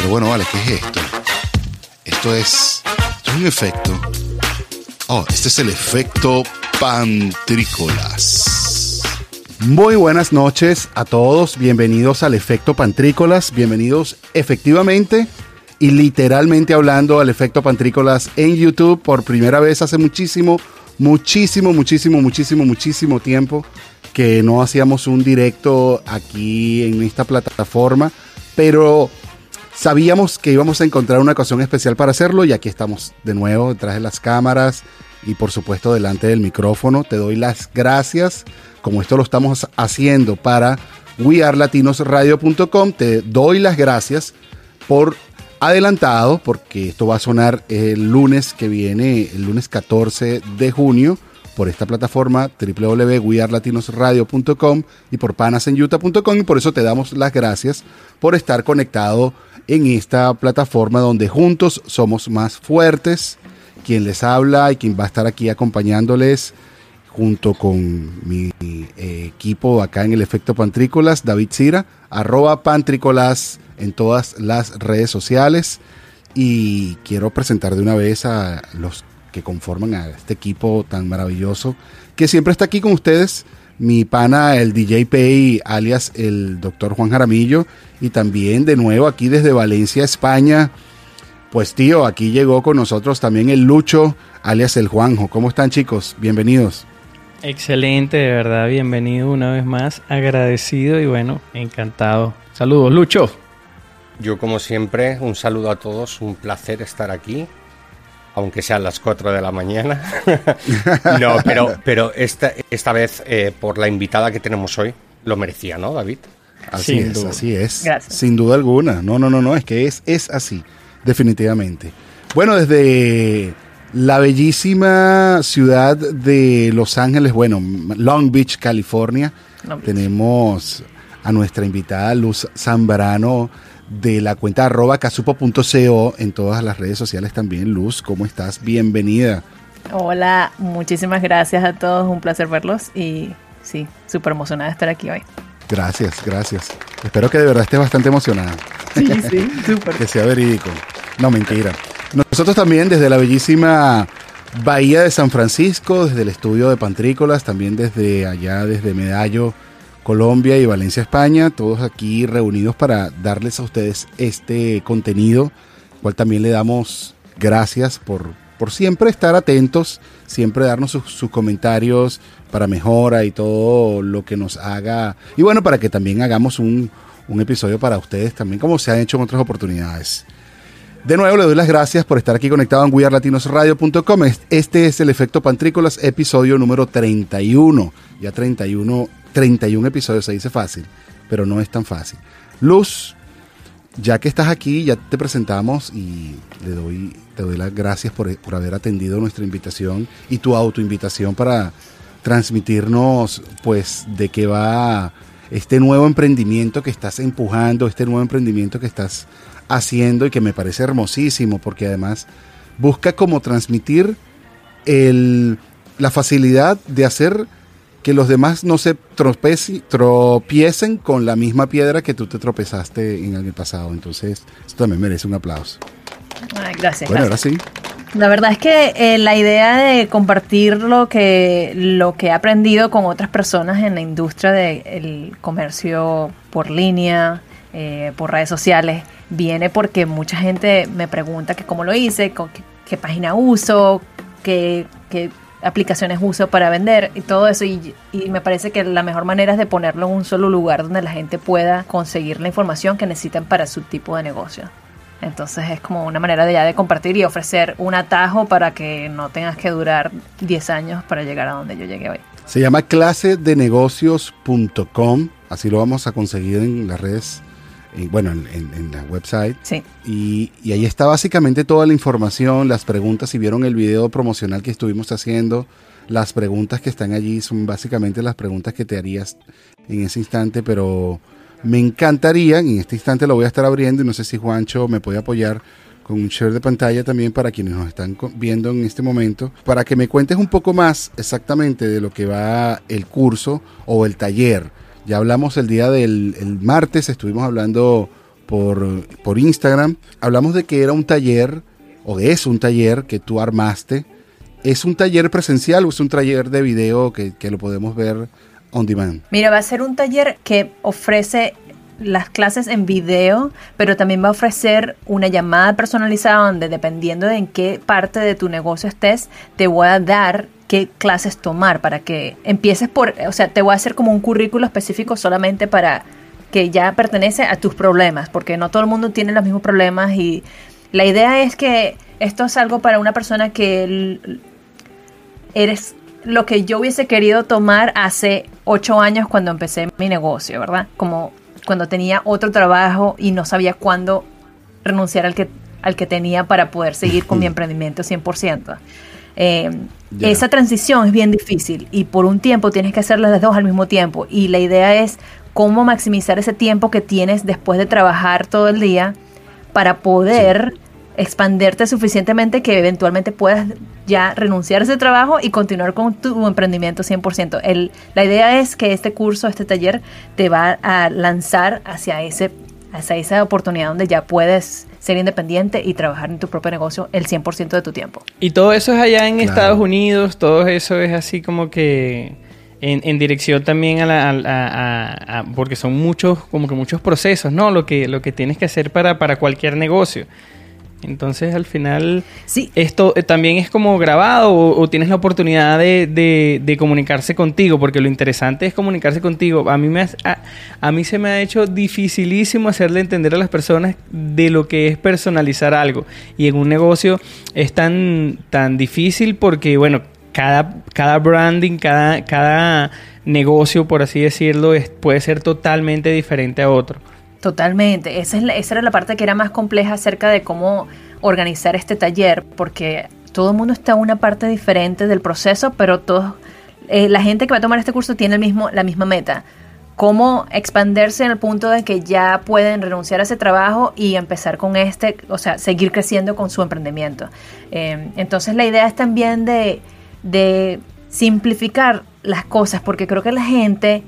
Pero bueno, vale, ¿qué es esto? Esto es, esto es un efecto. Oh, este es el efecto pantrícolas. Muy buenas noches a todos, bienvenidos al efecto pantrícolas, bienvenidos efectivamente y literalmente hablando al efecto pantrícolas en YouTube por primera vez hace muchísimo, muchísimo, muchísimo, muchísimo, muchísimo tiempo que no hacíamos un directo aquí en esta plataforma, pero sabíamos que íbamos a encontrar una ocasión especial para hacerlo y aquí estamos de nuevo detrás de las cámaras y por supuesto delante del micrófono. Te doy las gracias, como esto lo estamos haciendo para wearlatinosradio.com, te doy las gracias por adelantado, porque esto va a sonar el lunes que viene, el lunes 14 de junio por esta plataforma www.wearlatinosradio.com y por panasenyuta.com y por eso te damos las gracias por estar conectado en esta plataforma donde juntos somos más fuertes. Quien les habla y quien va a estar aquí acompañándoles junto con mi eh, equipo acá en el efecto Pantrícolas, David Cira, arroba Pantrícolas en todas las redes sociales. Y quiero presentar de una vez a los que conforman a este equipo tan maravilloso que siempre está aquí con ustedes. Mi pana, el DJ Pay, alias el doctor Juan Jaramillo, y también de nuevo aquí desde Valencia, España. Pues tío, aquí llegó con nosotros también el Lucho, alias el Juanjo. ¿Cómo están chicos? Bienvenidos. Excelente, de verdad, bienvenido una vez más, agradecido y bueno, encantado. Saludos, Lucho. Yo como siempre, un saludo a todos, un placer estar aquí aunque sean las 4 de la mañana. no, pero, pero esta, esta vez, eh, por la invitada que tenemos hoy, lo merecía, ¿no, David? Así es, así es. Sin duda alguna. No, no, no, no, es que es, es así, definitivamente. Bueno, desde la bellísima ciudad de Los Ángeles, bueno, Long Beach, California, tenemos a nuestra invitada Luz Zambrano de la cuenta arroba casupo.co en todas las redes sociales también. Luz, ¿cómo estás? Bienvenida. Hola, muchísimas gracias a todos, un placer verlos y sí, súper emocionada de estar aquí hoy. Gracias, gracias. Espero que de verdad estés bastante emocionada. Sí, sí, súper. que sea verídico. No, mentira. Nosotros también desde la bellísima Bahía de San Francisco, desde el estudio de Pantrícolas, también desde allá, desde Medallo, Colombia y Valencia, España, todos aquí reunidos para darles a ustedes este contenido, cual también le damos gracias por, por siempre estar atentos, siempre darnos sus, comentarios para mejora y todo lo que nos haga, y bueno, para que también hagamos un, un episodio para ustedes también, como se han hecho en otras oportunidades. De nuevo le doy las gracias por estar aquí conectado en wearlatinosradio.com. Este es el efecto Pantrícolas, episodio número 31. Ya 31 31 episodios, se dice fácil, pero no es tan fácil. Luz, ya que estás aquí, ya te presentamos y le doy, te doy las gracias por, por haber atendido nuestra invitación y tu autoinvitación para transmitirnos, pues, de qué va este nuevo emprendimiento que estás empujando, este nuevo emprendimiento que estás haciendo y que me parece hermosísimo porque además busca como transmitir el, la facilidad de hacer que los demás no se tropiecen con la misma piedra que tú te tropezaste en el pasado. Entonces, esto también merece un aplauso. gracias. Bueno, ahora sí. La verdad es que eh, la idea de compartir lo que, lo que he aprendido con otras personas en la industria del comercio por línea, eh, por redes sociales, viene porque mucha gente me pregunta que cómo lo hice, qué, página uso, qué, qué aplicaciones uso para vender y todo eso. Y, me parece que la mejor manera es de ponerlo en un solo lugar donde la gente pueda conseguir la información que necesitan para su tipo de negocio. Entonces es como una manera de ya de compartir y ofrecer un atajo para que no tengas que durar 10 años para llegar a donde yo llegué hoy. Se llama clasedenegocios.com, así lo vamos a conseguir en las redes bueno, en, la website. Sí. Y, ahí está básicamente toda la información, las preguntas, si vieron el video promocional que estuvimos haciendo, las preguntas que están allí son básicamente las preguntas que te harías en ese instante, pero me encantaría, en este instante lo voy a estar abriendo y no sé si Juancho me puede apoyar con un share de pantalla también para quienes nos están viendo en este momento, para que me cuentes un poco más exactamente de lo que va el curso o el taller ya hablamos el día del martes, estuvimos hablando por, por Instagram, hablamos de que era un taller, o es un taller que tú armaste. ¿Es un taller presencial o es un taller de video que, que lo podemos ver on demand? Mira, va a ser un taller que ofrece las clases en video, pero también va a ofrecer una llamada personalizada donde dependiendo de en qué parte de tu negocio estés, te voy a dar qué clases tomar para que empieces por, o sea, te voy a hacer como un currículo específico solamente para que ya pertenece a tus problemas, porque no todo el mundo tiene los mismos problemas y la idea es que esto es algo para una persona que eres lo que yo hubiese querido tomar hace ocho años cuando empecé mi negocio, ¿verdad? Como cuando tenía otro trabajo y no sabía cuándo renunciar al que, al que tenía para poder seguir con mi emprendimiento 100%. Eh, Esa transición es bien difícil y por un tiempo tienes que hacer las dos al mismo tiempo. Y la idea es cómo maximizar ese tiempo que tienes después de trabajar todo el día para poder expanderte suficientemente que eventualmente puedas ya renunciar a ese trabajo y continuar con tu emprendimiento 100%. El, la idea es que este curso, este taller, te va a lanzar hacia, ese, hacia esa oportunidad donde ya puedes ser independiente y trabajar en tu propio negocio el 100% de tu tiempo. Y todo eso es allá en Estados Unidos, todo eso es así como que en, dirección también a la... porque son muchos, como que muchos procesos, ¿no? Lo que, lo que tienes que hacer para, para cualquier negocio. Entonces al final sí. esto eh, también es como grabado o, tienes la oportunidad de, de, comunicarse contigo, porque lo interesante es comunicarse contigo. A mí, me a, mí se me ha hecho dificilísimo hacerle entender a las personas de lo que es personalizar algo. Y en un negocio es tan, tan difícil porque, bueno, cada, cada branding, cada, cada negocio, por así decirlo, es, puede ser totalmente diferente a otro. Totalmente, esa, es esa era la parte que era más compleja acerca de cómo organizar este taller, porque todo el mundo está en una parte diferente del proceso, pero todos, eh, la gente que va a tomar este curso tiene el mismo, la misma meta. Cómo expandirse en el punto de que ya pueden renunciar a ese trabajo y empezar con este, o sea, seguir creciendo con su emprendimiento. Eh, entonces la idea es también de, de simplificar las cosas, porque creo que la gente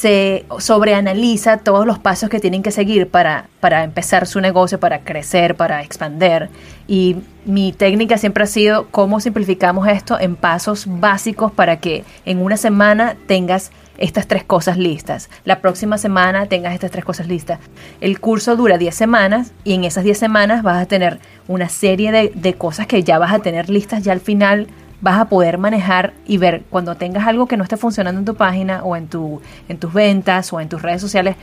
se sobreanaliza todos los pasos que tienen que seguir para, para empezar su negocio, para crecer, para expander. Y mi técnica siempre ha sido cómo simplificamos esto en pasos básicos para que en una semana tengas estas tres cosas listas. La próxima semana tengas estas tres cosas listas. El curso dura 10 semanas y en esas 10 semanas vas a tener una serie de, de cosas que ya vas a tener listas ya al final vas a poder manejar y ver cuando tengas algo que no esté funcionando en tu página o en, tu, en tus ventas o en tus redes sociales,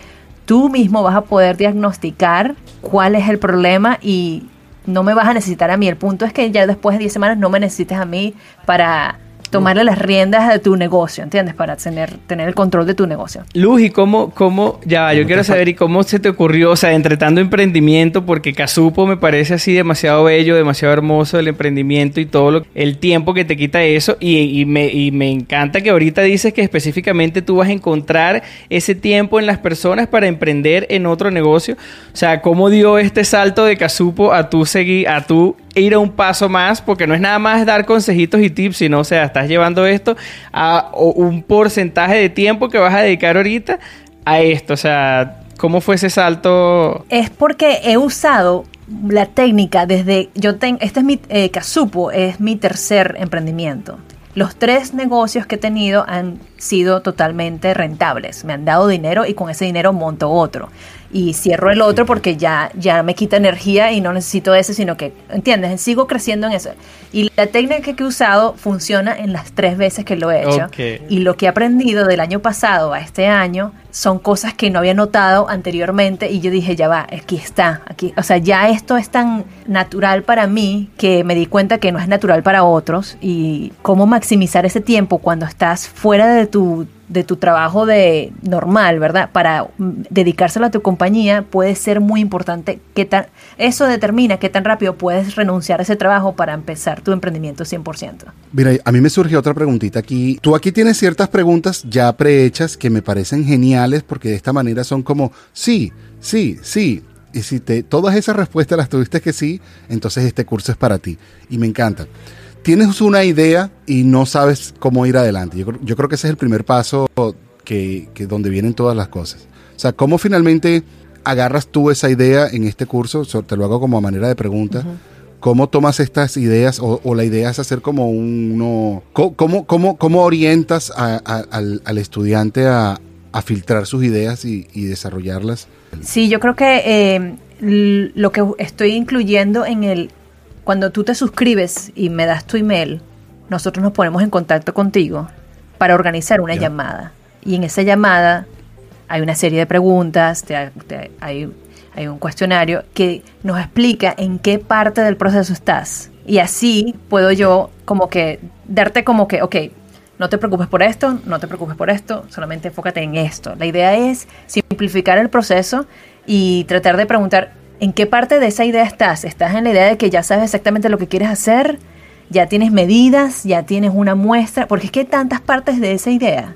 tú mismo vas a poder diagnosticar cuál es el problema y no me vas a necesitar a mí. El punto es que ya después de 10 semanas no me necesites a mí para tomarle las riendas de tu negocio, ¿entiendes? Para tener, tener el control de tu negocio. Luz, ¿y cómo, cómo, ya, yo quiero saber, ¿y cómo se te ocurrió, o sea, entre tanto emprendimiento, porque Casupo me parece así demasiado bello, demasiado hermoso el emprendimiento y todo lo, el tiempo que te quita eso, y, me, y me encanta que ahorita dices que específicamente tú vas a encontrar ese tiempo en las personas para emprender en otro negocio, o sea, ¿cómo dio este salto de Casupo a tú seguir, a tú ir a un paso más, porque no es nada más dar consejitos y tips, sino, o sea, estás llevando esto a un porcentaje de tiempo que vas a dedicar ahorita a esto. O sea, ¿cómo fue ese salto? Es porque he usado la técnica desde, yo tengo, este es mi, eh, Casupo es mi tercer emprendimiento. Los tres negocios que he tenido han sido totalmente rentables. Me han dado dinero y con ese dinero monto otro y cierro el otro porque ya, ya me quita energía y no necesito ese, sino que, ¿entiendes? Sigo creciendo en eso. Y la técnica que he usado funciona en las tres veces que lo he hecho. Y lo que he aprendido del año pasado a este año son cosas que no había notado anteriormente y yo dije, ya va, aquí está, aquí, o sea, ya esto es tan natural para mí que me di cuenta que no es natural para otros y cómo maximizar ese tiempo cuando estás fuera de tu de tu trabajo de normal, ¿verdad? Para mm, dedicárselo a tu compañía puede ser muy importante. ¿Qué tan, eso determina qué tan rápido puedes renunciar a ese trabajo para empezar tu emprendimiento 100%. Mira, a mí me surge otra preguntita aquí. Tú aquí tienes ciertas preguntas ya prehechas que me parecen geniales porque de esta manera son como, sí, sí, sí. Y si te, todas esas respuestas las tuviste que sí, entonces este curso es para ti. Y me encanta tienes una idea y no sabes cómo ir adelante. Yo, creo que ese es el primer paso que, donde vienen todas las cosas. O sea, cómo finalmente agarras tú esa idea en este curso? te lo hago como a manera de pregunta. ¿Cómo tomas estas ideas o, la idea es hacer como uno... ¿Cómo, cómo, cómo orientas al, estudiante a, filtrar sus ideas y, desarrollarlas? Sí, yo creo que eh, lo que estoy incluyendo en el... Cuando tú te suscribes y me das tu email, nosotros nos ponemos en contacto contigo para organizar una llamada. Y en esa llamada hay una serie de preguntas, hay hay un cuestionario que nos explica en qué parte del proceso estás. Y así puedo yo como que darte como que, ok, no te preocupes por esto, no te preocupes por esto, solamente enfócate en esto. La idea es simplificar el proceso y tratar de preguntar en qué parte de esa idea estás. ¿Estás en la idea de que ya sabes exactamente lo que quieres hacer? ¿Ya tienes medidas? ¿Ya tienes una muestra? Porque es que hay tantas partes de esa idea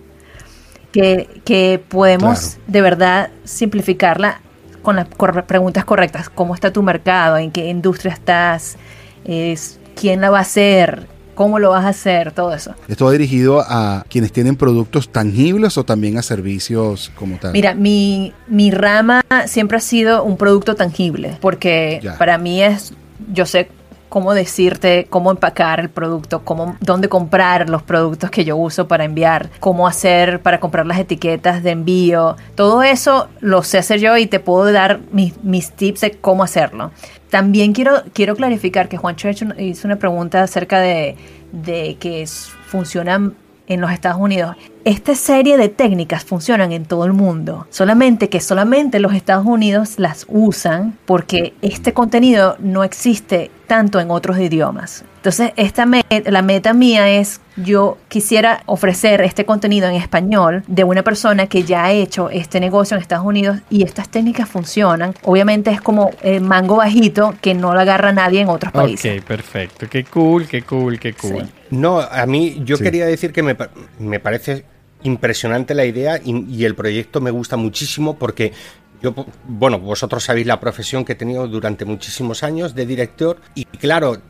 que, podemos de verdad simplificarla con las preguntas correctas. ¿Cómo está tu mercado? ¿En qué industria estás? Es, ¿Quién la va a hacer? ¿Cómo lo vas a hacer? Todo eso. ¿Esto va dirigido a quienes tienen productos tangibles o también a servicios como tal? Mira, mi, mi rama siempre ha sido un producto tangible, porque para mí es, yo sé cómo decirte cómo empacar el producto, cómo, dónde comprar los productos que yo uso para enviar, cómo hacer para comprar las etiquetas de envío. Todo eso lo sé hacer yo y te puedo dar mis, mis tips de cómo hacerlo. También quiero, quiero clarificar que Juan Church hizo una pregunta acerca de, de que funcionan en los Estados Unidos. Esta serie de técnicas funcionan en todo el mundo, solamente que solamente los Estados Unidos las usan porque este contenido no existe tanto en otros idiomas. Entonces, esta la meta mía es yo quisiera ofrecer este contenido en español de una persona que ya ha hecho este negocio en Estados Unidos y estas técnicas funcionan. Obviamente es como el mango bajito que no lo agarra nadie en otros países. Ok, perfecto. Qué cool, qué cool, qué cool. No, a mí yo quería decir que me, me parece impresionante la idea y, el proyecto me gusta muchísimo porque yo, bueno, vosotros sabéis la profesión que he tenido durante muchísimos años de director y claro,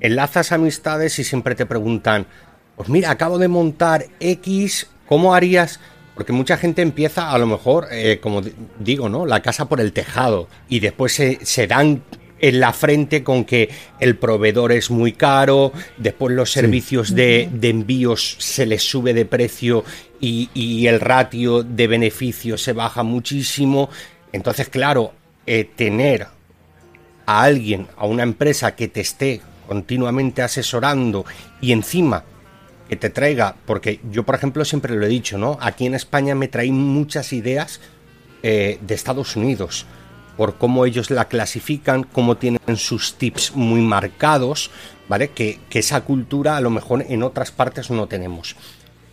enlazas amistades y siempre te preguntan, pues mira, acabo de montar X, ¿cómo harías? Porque mucha gente empieza, a lo mejor, eh, como digo, ¿no? La casa por el tejado y después se, se dan en la frente con que el proveedor es muy caro, después los servicios de, envíos se les sube de precio y, el ratio de beneficio se baja muchísimo. Entonces, claro, eh, tener a alguien, a una empresa que te esté continuamente asesorando y encima que te traiga, porque yo por ejemplo siempre lo he dicho, ¿no? Aquí en España me traen muchas ideas eh, de Estados Unidos por cómo ellos la clasifican, cómo tienen sus tips muy marcados, ¿vale? Que, que esa cultura a lo mejor en otras partes no tenemos.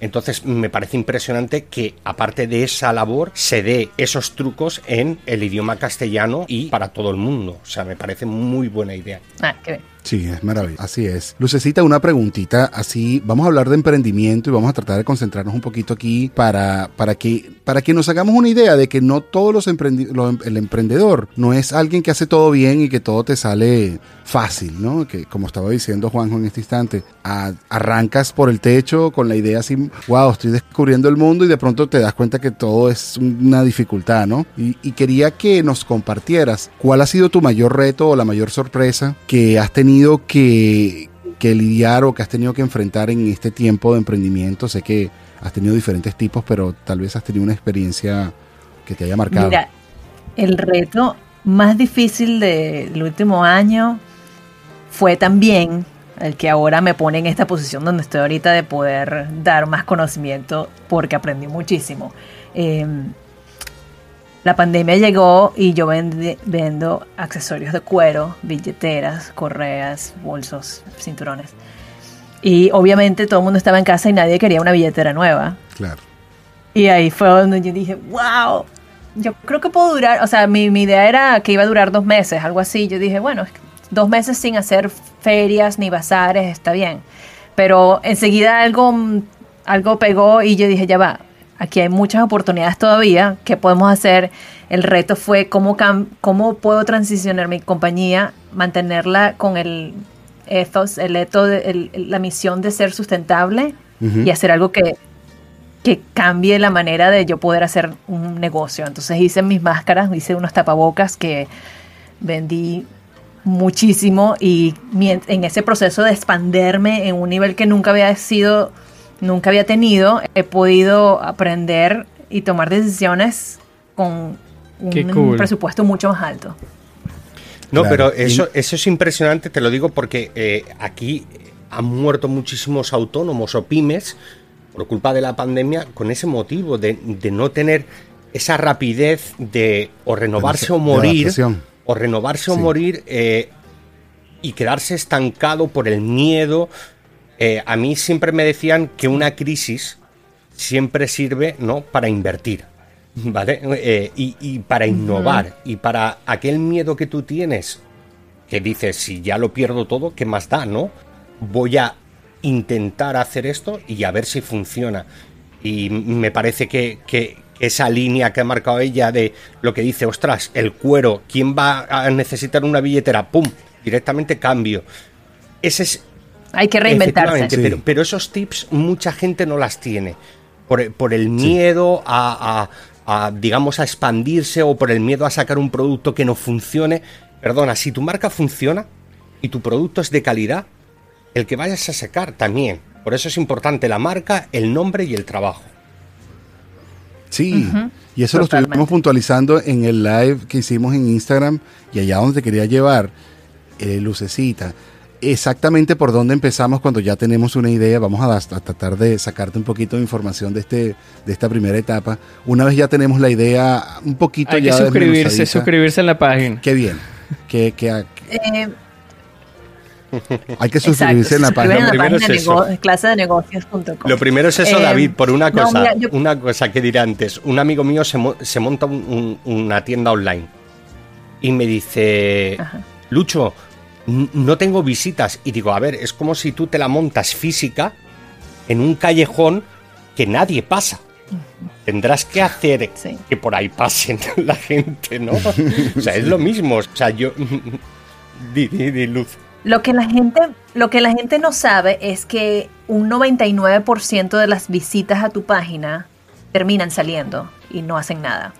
Entonces me parece impresionante que aparte de esa labor se dé esos trucos en el idioma castellano y para todo el mundo. O sea, me parece muy buena idea. Ah, qué bien. Sí, es maravilloso. Así es. Lucecita, una preguntita. Así, vamos a hablar de emprendimiento y vamos a tratar de concentrarnos un poquito aquí para, para, que, para que nos hagamos una idea de que no todos los, el emprendedor no es alguien que hace todo bien y que todo te sale fácil, ¿no? Que como estaba diciendo Juanjo en este instante, arrancas por el techo con la idea así, wow, estoy descubriendo el mundo y de pronto te das cuenta que todo es una dificultad, ¿no? Y, y quería que nos compartieras cuál ha sido tu mayor reto o la mayor sorpresa que has tenido que, lidiar o que has tenido que enfrentar en este tiempo de emprendimiento? Sé que has tenido diferentes tipos, pero tal vez has tenido una experiencia que te haya marcado. Mira, el reto más difícil del último año fue también el que ahora me pone en esta posición donde estoy ahorita de poder dar más conocimiento porque aprendí muchísimo. Em, la pandemia llegó y yo vendo accesorios de cuero, billeteras, correas, bolsos, cinturones. Y obviamente todo el mundo estaba en casa y nadie quería una billetera nueva. Claro. Y ahí fue donde yo dije, wow, yo creo que puedo durar, o sea, mi, mi idea era que iba a durar dos meses, algo así. Yo dije, bueno, dos meses sin hacer ferias ni bazares, está bien. Pero enseguida algo, algo pegó y yo dije, ya va, Aquí hay muchas oportunidades todavía. ¿Qué podemos hacer? El reto fue cómo, cómo puedo transicionar mi compañía, mantenerla con el ethos, el eto, la misión de ser sustentable y hacer algo que que cambie la manera de yo poder hacer un negocio. Entonces hice mis máscaras, hice unos tapabocas que vendí muchísimo y en ese proceso de expanderme en un nivel que nunca había sido, nunca había tenido, he podido aprender y tomar decisiones con un presupuesto mucho más alto. No, pero eso, eso es impresionante, te lo digo porque eh, aquí han muerto muchísimos autónomos o pymes por culpa de la pandemia con ese motivo de, no tener esa rapidez de o renovarse o morir o renovarse o morir eh, y quedarse estancado por el miedo. Eh, a mí siempre me decían que una crisis siempre sirve ¿no? para invertir. ¿Vale? Eh, y, para innovar y para aquel miedo que tú tienes, que dices, si ya lo pierdo todo, ¿qué más da, no? Voy a intentar hacer esto y a ver si funciona. Y me parece que, esa línea que ha marcado ella de lo que dice, ostras, el cuero, ¿quién va a necesitar una billetera? ¡Pum! Directamente cambio. Ese es... Hay que reinventarse. Pero, esos tips mucha gente no las tiene. Por, el miedo a, digamos, a expandirse o por el miedo a sacar un producto que no funcione. Perdona, si tu marca funciona y tu producto es de calidad, el que vayas a sacar también. Por eso es importante la marca, el nombre y el trabajo. Sí, y eso lo estuvimos puntualizando en el live que hicimos en Instagram y allá donde te quería llevar, eh, Lucecita. Exactamente por dónde empezamos cuando ya tenemos una idea, vamos a, tratar de sacarte un poquito de información de este de esta primera etapa. Una vez ya tenemos la idea un poquito Hay ya que suscribirse, suscribirse en la página. Qué bien. Que, que, eh, hay que suscribirse en la página. Lo primero es eso, David, por una cosa, una cosa que diré antes. Un amigo mío se, monta una tienda online y me dice, Lucho, no tengo visitas. Y digo, a ver, es como si tú te la montas física en un callejón que nadie pasa. Tendrás que hacer que por ahí pasen la gente, ¿no? o sea, es lo mismo. O sea, yo... di, di, luz. Lo que la gente, lo que la gente no sabe es que un 99% de las visitas a tu página terminan saliendo y no hacen nada.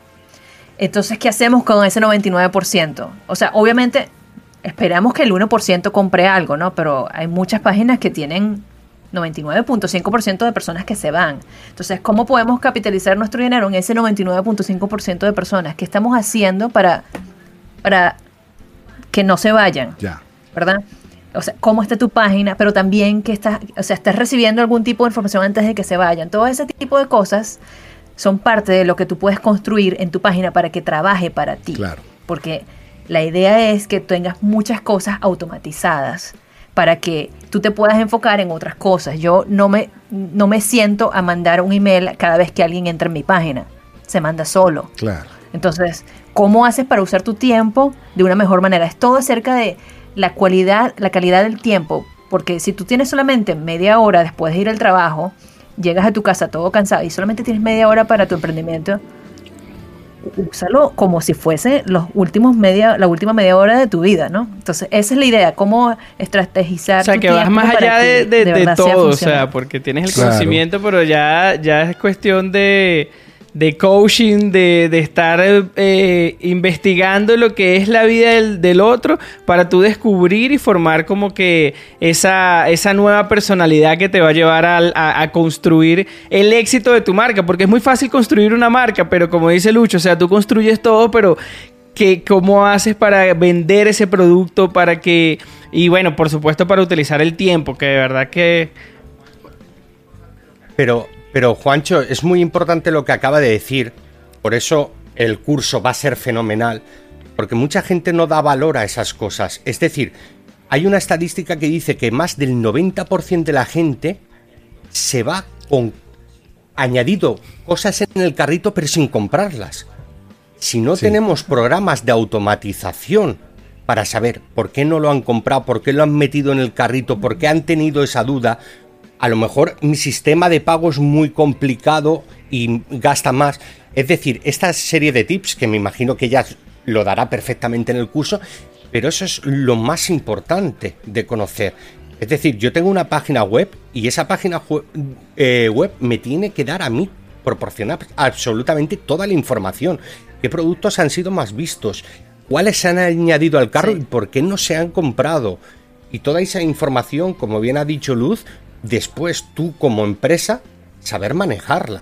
Entonces, ¿qué hacemos con ese 99%? O sea, obviamente esperamos que el 1% compre algo, ¿no? Pero hay muchas páginas que tienen 99.5% de personas que se van. Entonces, ¿cómo podemos capitalizar nuestro dinero en ese 99.5% de personas? ¿Qué estamos haciendo para, para que no se vayan? Ya. ¿verdad? O sea, cómo está tu página, pero también que estás, o sea, estás recibiendo algún tipo de información antes de que se vayan. Todo ese tipo de cosas son parte de lo que tú puedes construir en tu página para que trabaje para ti. Claro. Porque la idea es que tengas muchas cosas automatizadas para que tú te puedas enfocar en otras cosas. Yo no me, no me siento a mandar un email cada vez que alguien entra en mi página. Se manda solo. Claro. Entonces, ¿cómo haces para usar tu tiempo de una mejor manera? Es todo acerca de la cualidad, la calidad del tiempo, porque si tú tienes solamente media hora después de ir al trabajo, llegas a tu casa todo cansado y solamente tienes media hora para tu emprendimiento, úsalo como si fuese los últimos media, la última media hora de tu vida, ¿no? Entonces, esa es la idea, cómo estrategizar. O sea, que vas más allá de, todo, o sea, porque tienes el conocimiento, pero ya, ya es cuestión de de coaching, de, de estar eh, investigando lo que es la vida del, otro para tú descubrir y formar como que esa, esa nueva personalidad que te va a llevar a, a, construir el éxito de tu marca, porque es muy fácil construir una marca, pero como dice Lucho, o sea, tú construyes todo, pero que, ¿cómo haces para vender ese producto, para que, y bueno, por supuesto para utilizar el tiempo, que de verdad que... Pero pero Juancho, es muy importante lo que acaba de decir, por eso el curso va a ser fenomenal, porque mucha gente no da valor a esas cosas. Es decir, hay una estadística que dice que más del 90% de la gente se va con añadido cosas en el carrito pero sin comprarlas. Si no tenemos programas de automatización para saber por qué no lo han comprado, por qué lo han metido en el carrito, por qué han tenido esa duda, a lo mejor mi sistema de pago es muy complicado y gasta más. Es decir, esta serie de tips que me imagino que ya lo dará perfectamente en el curso, pero eso es lo más importante de conocer. Es decir, yo tengo una página web y esa página eh, web me tiene que dar a mí, proporcionar absolutamente toda la información. ¿Qué productos han sido más vistos? ¿Cuáles se han añadido al carro y por qué no se han comprado? Y toda esa información, como bien ha dicho Luz, después tú como empresa saber manejarla.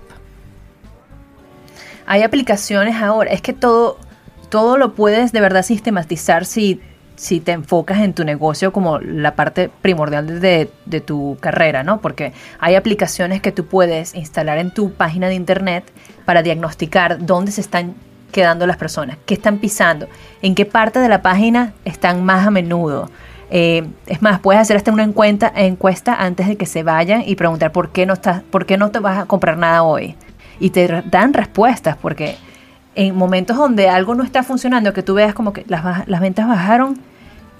Hay aplicaciones ahora, es que todo, todo lo puedes de verdad sistematizar si, si te enfocas en tu negocio como la parte primordial de, de tu carrera, ¿no? Porque hay aplicaciones que tú puedes instalar en tu página de internet para diagnosticar dónde se están quedando las personas, qué están pisando, en qué parte de la página están más a menudo. Eh, es más, puedes hacer hasta una encuesta, encuesta antes de que se vayan y preguntar por qué no estás, por qué no te vas a comprar nada hoy. Y te dan respuestas, porque en momentos donde algo no está funcionando, que tú veas como que las, las ventas bajaron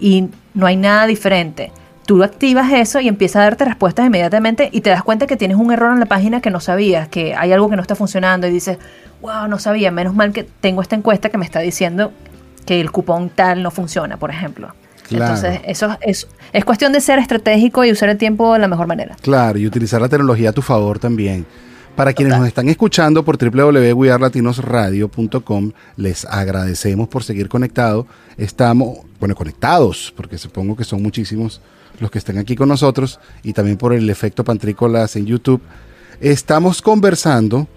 y no hay nada diferente, tú activas eso y empieza a darte respuestas inmediatamente y te das cuenta que tienes un error en la página que no sabías, que hay algo que no está funcionando y dices, wow, no sabía, menos mal que tengo esta encuesta que me está diciendo que el cupón tal no funciona, por ejemplo. Entonces, eso es, es cuestión de ser estratégico y usar el tiempo de la mejor manera. Claro, y utilizar la tecnología a tu favor también. Para quienes nos están escuchando por www.wearlatinosradio.com, les agradecemos por seguir conectados. Estamos, bueno, conectados, porque supongo que son muchísimos los que están aquí con nosotros, y también por el efecto pantrícolas en YouTube. Estamos conversando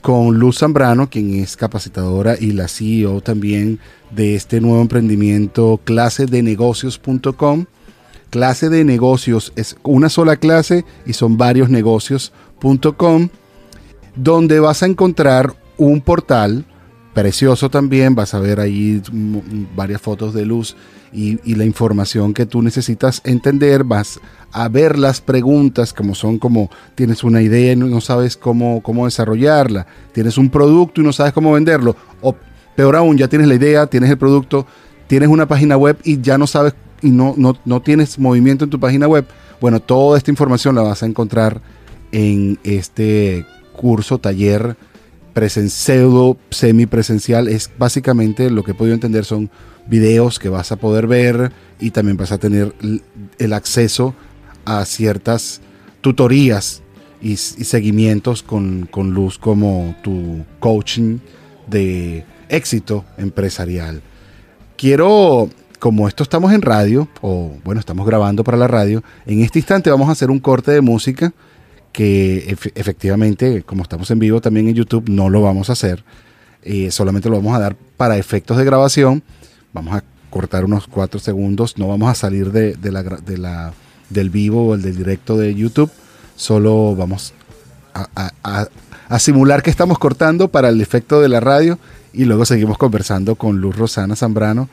con Luz Zambrano, quien es capacitadora y la CEO también de este nuevo emprendimiento clasedenegocios.com. Clase de negocios es una sola clase y son varios negocios.com, donde vas a encontrar un portal precioso también, vas a ver ahí varias fotos de luz y, la información que tú necesitas entender, vas a ver las preguntas como son como tienes una idea y no sabes cómo, cómo desarrollarla, tienes un producto y no sabes cómo venderlo, o peor aún, ya tienes la idea, tienes el producto, tienes una página web y ya no sabes y no, no, no tienes movimiento en tu página web. Bueno, toda esta información la vas a encontrar en este curso, taller pseudo semipresencial. Es básicamente lo que he podido entender son videos que vas a poder ver y también vas a tener el acceso a ciertas tutorías y, seguimientos con, Luz como tu coaching de éxito empresarial. Quiero, como esto estamos en radio, o bueno, estamos grabando para la radio, en este instante vamos a hacer un corte de música que efectivamente, como estamos en vivo también en YouTube, no lo vamos a hacer. Eh, solamente lo vamos a dar para efectos de grabación. Vamos a cortar unos cuatro segundos. No vamos a salir de, la, de la del vivo o el del directo de YouTube. Solo vamos a, simular que estamos cortando para el efecto de la radio y luego seguimos conversando con Luz Rosana Zambrano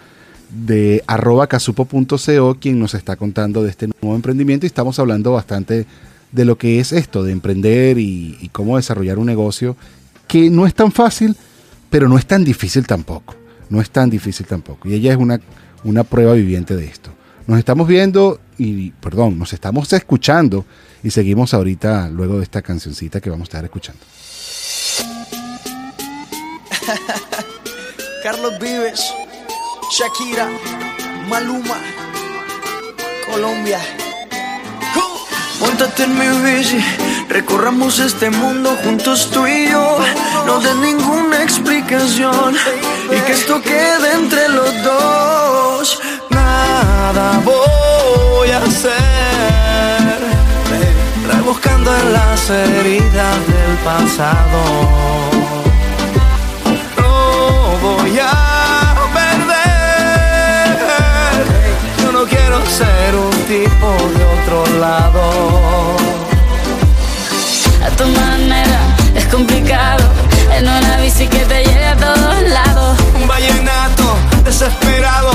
de arroba casupo.co, quien nos está contando de este nuevo emprendimiento y estamos hablando bastante de lo que es esto, de emprender y, cómo desarrollar un negocio que no es tan fácil, pero no es tan difícil tampoco. No es tan difícil tampoco. Y ella es una, una prueba viviente de esto. Nos estamos viendo y, perdón, nos estamos escuchando y seguimos ahorita luego de esta cancioncita que vamos a estar escuchando. Carlos Vives, Shakira, Maluma, Colombia. Montate en mi bici, recorramos este mundo juntos tú y yo. No des ninguna explicación y que esto quede entre los dos nada voy a hacer. Rebuscando en las heridas del pasado. No voy a perder. Yo no quiero ser un tipo de otro lado. A tu manera es complicado. En una bici que te lleve a todos lados. Un vallenato desesperado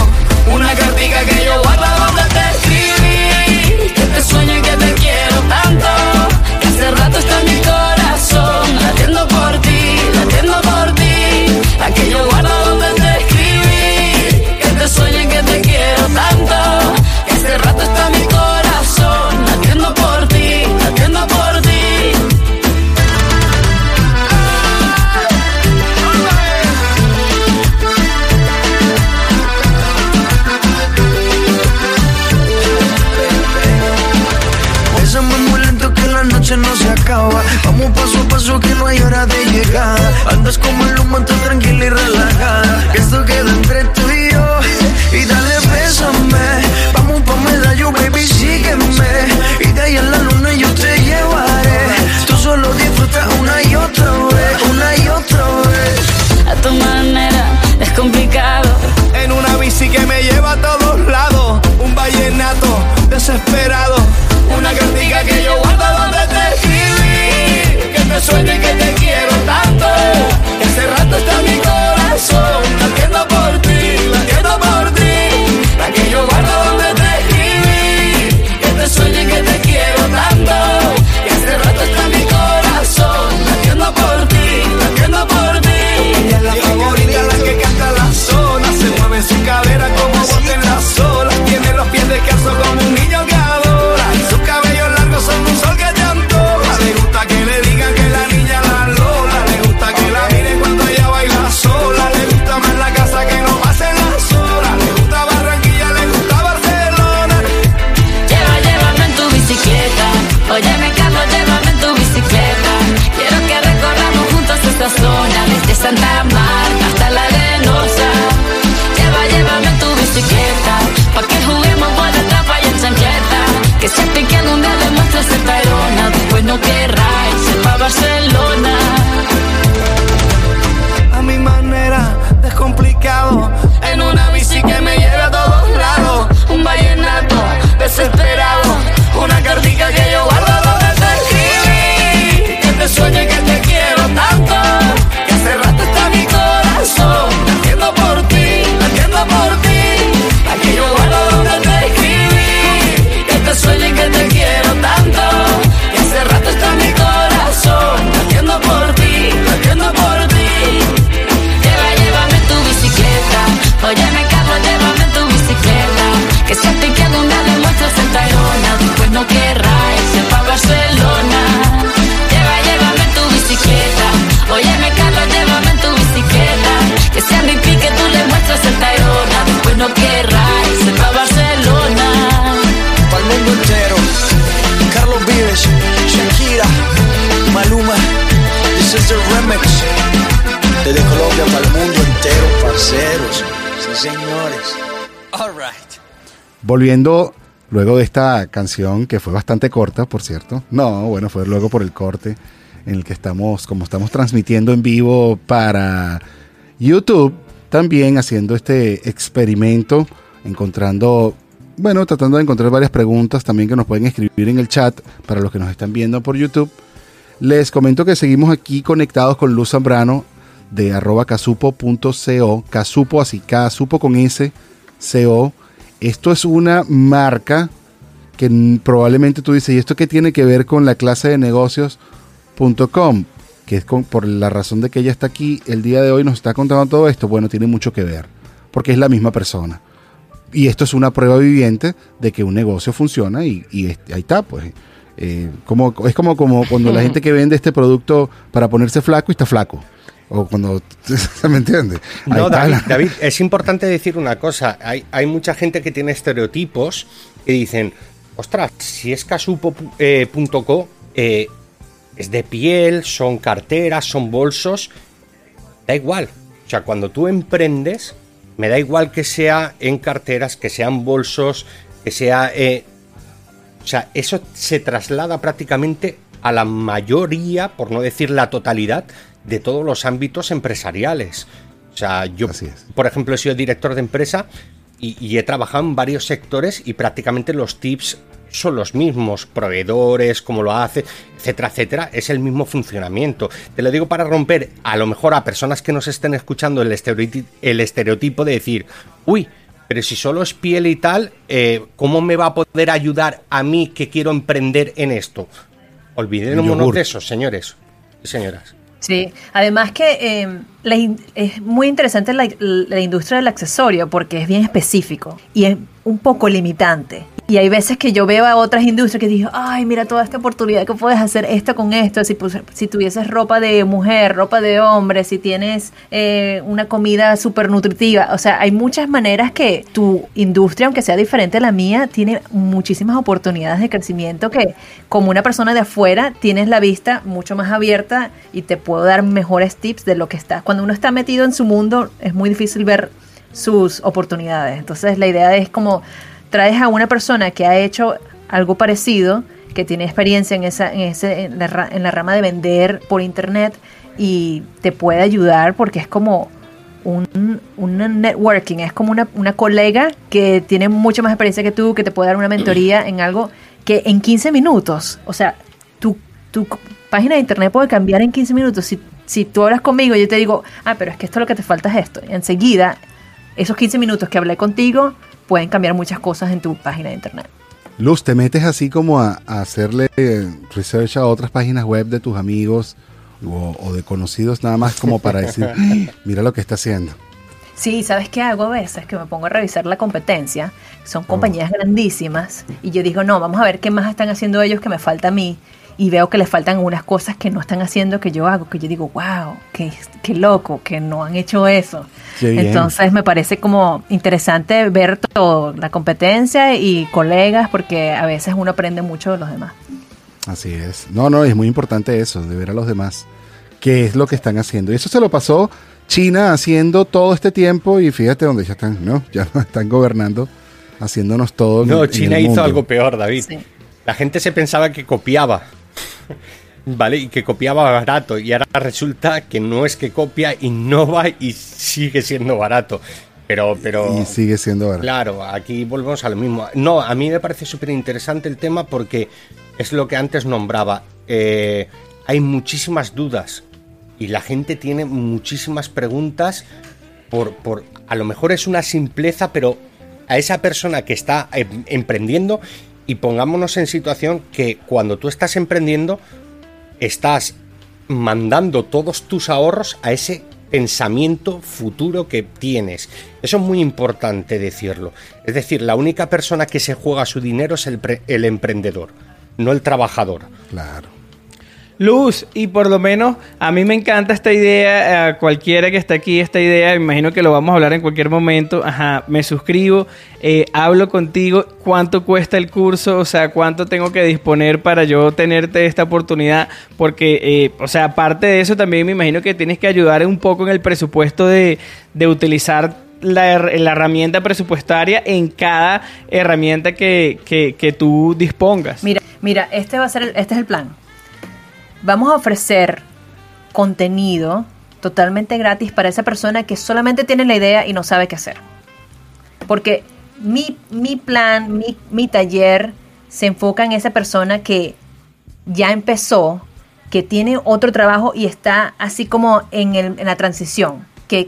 una cartica que yo guardo donde te escribí Que te sueño y que te quiero tanto Que hace rato está en mi corazón paso que no hay hora de llegar. Andas como el humo, tan tranquila y relajada Colombia para el mundo entero, parceros. Sí, señores. All right. Volviendo luego de esta canción, que fue bastante corta, por cierto. No, bueno, fue luego por el corte en el que estamos, como estamos transmitiendo en vivo para YouTube, también haciendo este experimento, encontrando, bueno, tratando de encontrar varias preguntas también que nos pueden escribir en el chat para los que nos están viendo por YouTube. Les comento que seguimos aquí conectados con Luz Zambrano de arroba casupo.co, casupo así, casupo con S, co. Esto es una marca que probablemente tú dices, ¿y esto qué tiene que ver con la clase de negocios.com? Que es con- por la razón de que ella está aquí el día de hoy nos está contando todo esto. Bueno, tiene mucho que ver, porque es la misma persona. Y esto es una prueba viviente de que un negocio funciona y, ahí está, pues. Eh, como, es como, como cuando la gente que vende este producto para ponerse flaco y está flaco. O cuando, ¿me entiendes? Ahí No, David, David, es importante decir una cosa. Hay, hay mucha gente que tiene estereotipos que dicen, ostras, si es casupo.co, eh, es de piel, son carteras, son bolsos, da igual. O sea, cuando tú emprendes, me da igual que sea en carteras, que sean bolsos, que sea... eh, o sea, eso se traslada prácticamente a la mayoría, por no decir la totalidad, de todos los ámbitos empresariales. O sea, yo, por ejemplo, he sido director de empresa y, y he trabajado en varios sectores y prácticamente los tips son los mismos, proveedores, cómo lo hace, etcétera, etcétera, es el mismo funcionamiento. Te lo digo para romper a lo mejor a personas que nos estén escuchando el, estereoti- el estereotipo de decir, uy, pero si solo es piel y tal, eh, ¿cómo me va a poder ayudar a mí que quiero emprender en esto? Olvidémonos de eso, señores y señoras. Sí, además que eh, la in- es muy interesante la, la industria del accesorio porque es bien específico y es un poco limitante. Y hay veces que yo veo a otras industrias que digo, ay, mira toda esta oportunidad que puedes hacer esto con esto, si, pus- si tuvieses ropa de mujer, ropa de hombre, si tienes eh, una comida súper nutritiva. O sea, hay muchas maneras que tu industria, aunque sea diferente a la mía, tiene muchísimas oportunidades de crecimiento que como una persona de afuera tienes la vista mucho más abierta y te puedo dar mejores tips de lo que está. Cuando uno está metido en su mundo es muy difícil ver sus oportunidades. Entonces la idea es como traes a una persona que ha hecho algo parecido, que tiene experiencia en esa en ese en la, en la rama de vender por internet y te puede ayudar porque es como un, un networking, es como una, una colega que tiene mucho más experiencia que tú, que te puede dar una mentoría en algo que en 15 minutos, o sea, tu, tu página de internet puede cambiar en 15 minutos. Si, si tú hablas conmigo, yo te digo, ah, pero es que esto lo que te falta es esto. Y enseguida, esos 15 minutos que hablé contigo pueden cambiar muchas cosas en tu página de internet. Luz, ¿te metes así como a, a hacerle research a otras páginas web de tus amigos o, o de conocidos nada más como para decir, "Ah, mira lo que está haciendo? Sí, ¿sabes qué hago a veces? Que me pongo a revisar la competencia. Son compañías grandísimas. Y yo digo, no, vamos a ver qué más están haciendo ellos que me falta a mí. Y veo que les faltan unas cosas que no están haciendo que yo hago. Que yo digo, wow, qué, qué loco, que no han hecho eso. Entonces me parece como interesante ver todo, la competencia y colegas, porque a veces uno aprende mucho de los demás. Así es. No, no, es muy importante eso, de ver a los demás. ¿Qué es lo que están haciendo? Y eso se lo pasó China haciendo todo este tiempo y fíjate dónde ya están, ¿no? Ya nos están gobernando, haciéndonos todo. en- No, en China el hizo mundo. algo peor, David. Sí. La gente se pensaba que copiaba. ¿Vale? Y que copiaba barato. Y ahora resulta que no es que copia, innova y sigue siendo barato. Pero, pero. Y sigue siendo. Claro, aquí volvemos a lo mismo. No, a mí me parece súper interesante el tema porque es lo que antes nombraba. Eh, hay muchísimas dudas y la gente tiene muchísimas preguntas por, por... A lo mejor es una simpleza, pero a esa persona que está em- emprendiendo y pongámonos en situación que cuando tú estás emprendiendo estás mandando todos tus ahorros a ese pensamiento futuro que tienes. Eso es muy importante decirlo. Es decir, la única persona que se juega su dinero es el, el emprendedor, no el trabajador. Claro. Luz, y por lo menos a mí me encanta esta idea, a cualquiera que está aquí, esta idea, imagino que lo vamos a hablar en cualquier momento, ajá, me suscribo, eh, hablo contigo, cuánto cuesta el curso, o sea, cuánto tengo que disponer para yo tenerte esta oportunidad, porque, eh, o sea, aparte de eso también me imagino que tienes que ayudar un poco en el presupuesto de, de utilizar la herramienta presupuestaria en cada herramienta que, que, que tú dispongas. Mira, mira, este va a ser el- este es el plan. Vamos a ofrecer contenido totalmente gratis para esa persona que solamente tiene la idea y no sabe qué hacer. Porque mi, mi plan, mi, mi taller se enfoca en esa persona que ya empezó, que tiene otro trabajo y está así como en, el- en la transición, que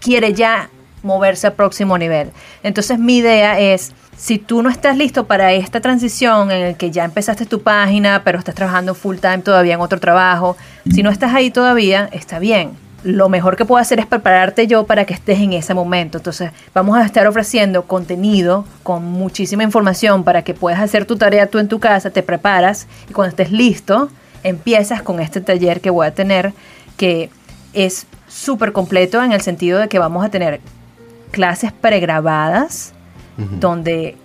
quiere ya moverse al próximo nivel. Entonces mi idea es, si tú no estás listo para esta transición en el que ya empezaste tu página, pero estás trabajando full time todavía en otro trabajo, si no estás ahí todavía, está bien. Lo mejor que puedo hacer es prepararte yo para que estés en ese momento. Entonces vamos a estar ofreciendo contenido con muchísima información para que puedas hacer tu tarea tú en tu casa, te preparas y cuando estés listo, empiezas con este taller que voy a tener que es súper completo en el sentido de que vamos a tener clases pregrabadas donde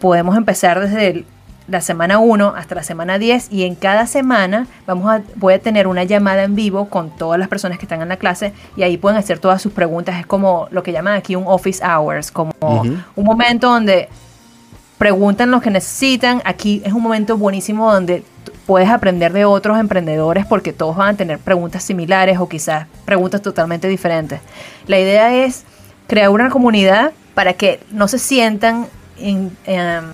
podemos empezar desde el- la semana 1 hasta la semana 10 y en cada semana vamos a, voy a tener una llamada en vivo con todas las personas que están en la clase y ahí pueden hacer todas sus preguntas. Es como lo que llaman aquí un office hours, como un momento donde preguntan lo que necesitan. Aquí es un momento buenísimo donde puedes aprender de otros emprendedores porque todos van a tener preguntas similares o quizás preguntas totalmente diferentes. La idea es crear una comunidad para que no se sientan em,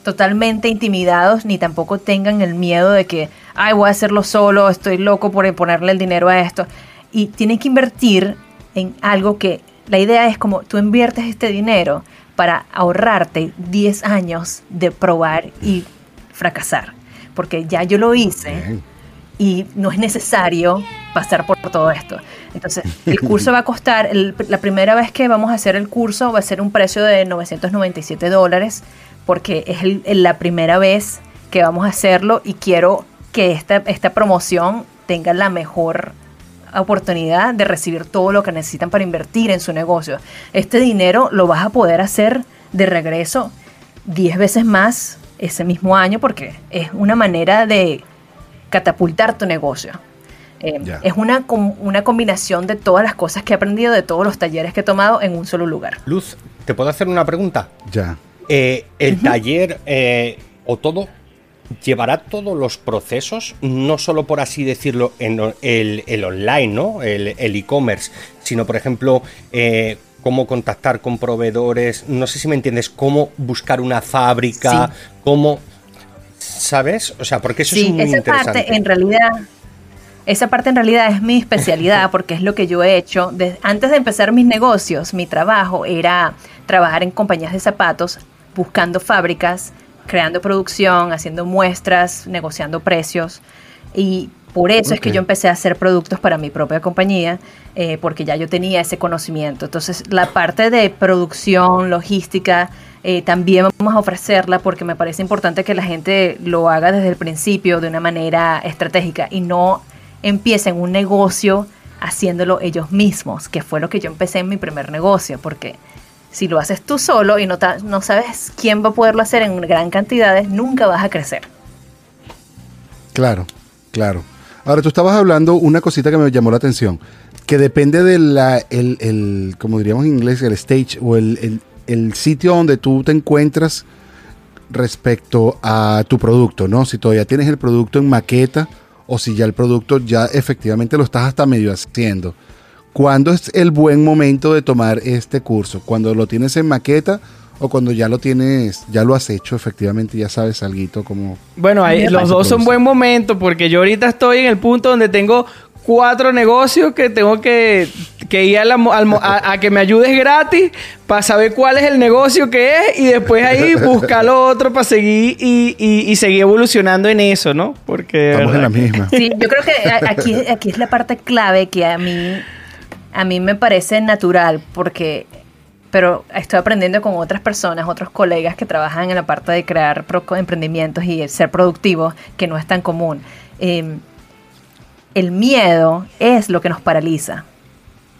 totalmente intimidados ni tampoco tengan el miedo de que, ay, voy a hacerlo solo, estoy loco por ponerle el dinero a esto. Y tienen que invertir en algo que la idea es como tú inviertes este dinero para ahorrarte 10 años de probar y fracasar. Porque ya yo lo hice. Y no es necesario pasar por todo esto. Entonces, el curso va a costar, la primera vez que vamos a hacer el curso va a ser un precio de 997 dólares, porque es la primera vez que vamos a hacerlo y quiero que esta, esta promoción tenga la mejor oportunidad de recibir todo lo que necesitan para invertir en su negocio. Este dinero lo vas a poder hacer de regreso 10 veces más ese mismo año porque es una manera de catapultar tu negocio. Eh. Es una, com- una combinación de todas las cosas que he aprendido, de todos los talleres que he tomado en un solo lugar. Luz, ¿te puedo hacer una pregunta? Ya. Eh, el taller eh, o todo llevará todos los procesos, no solo por así decirlo en el, el online, ¿no? El el e-commerce, sino por ejemplo eh, cómo contactar con proveedores, no sé si me entiendes, cómo buscar una fábrica, Sí. cómo, ¿sabes? O sea, porque eso es Sí, muy esa interesante. parte en realidad, esa parte en realidad es mi especialidad porque es lo que yo he hecho. Desde- antes de empezar mis negocios, mi trabajo era trabajar en compañías de zapatos, buscando fábricas, creando producción, haciendo muestras, negociando precios. Y por eso es que yo empecé a hacer productos para mi propia compañía, eh, porque ya yo tenía ese conocimiento. Entonces, la parte de producción, logística, eh, también vamos a ofrecerla porque me parece importante que la gente lo haga desde el principio de una manera estratégica y no empiecen un negocio haciéndolo ellos mismos, que fue lo que yo empecé en mi primer negocio, porque si lo haces tú solo y no, no sabes quién va a poderlo hacer en gran cantidades, nunca vas a crecer. Claro, claro. Ahora, tú estabas hablando una cosita que me llamó la atención, que depende de la, el, el, como diríamos en inglés, el stage o el- el sitio donde tú te encuentras respecto a tu producto, ¿no? Si todavía tienes el producto en maqueta o si ya el producto ya efectivamente lo estás hasta medio haciendo. ¿Cuándo es el buen momento de tomar este curso? ¿Cuando lo tienes en maqueta o cuando ya lo tienes, ya lo has hecho efectivamente, ya sabes algo como... Bueno, ahí, los dos son buen momento porque yo ahorita estoy en el punto donde tengo cuatro negocios que tengo que, que ir a, la mo- al mo- a- a que me ayudes gratis para saber cuál es el negocio que es y después ahí buscar lo otro para seguir y, y- y seguir evolucionando en eso, ¿no? Porque... Estamos en la misma. Sí, yo creo que aquí, aquí es la parte clave que a mí, a mí me parece natural, porque, pero estoy aprendiendo con otras personas, otros colegas que trabajan en la parte de crear emprendimientos y ser productivos, que no es tan común. Eh, el miedo es lo que nos paraliza.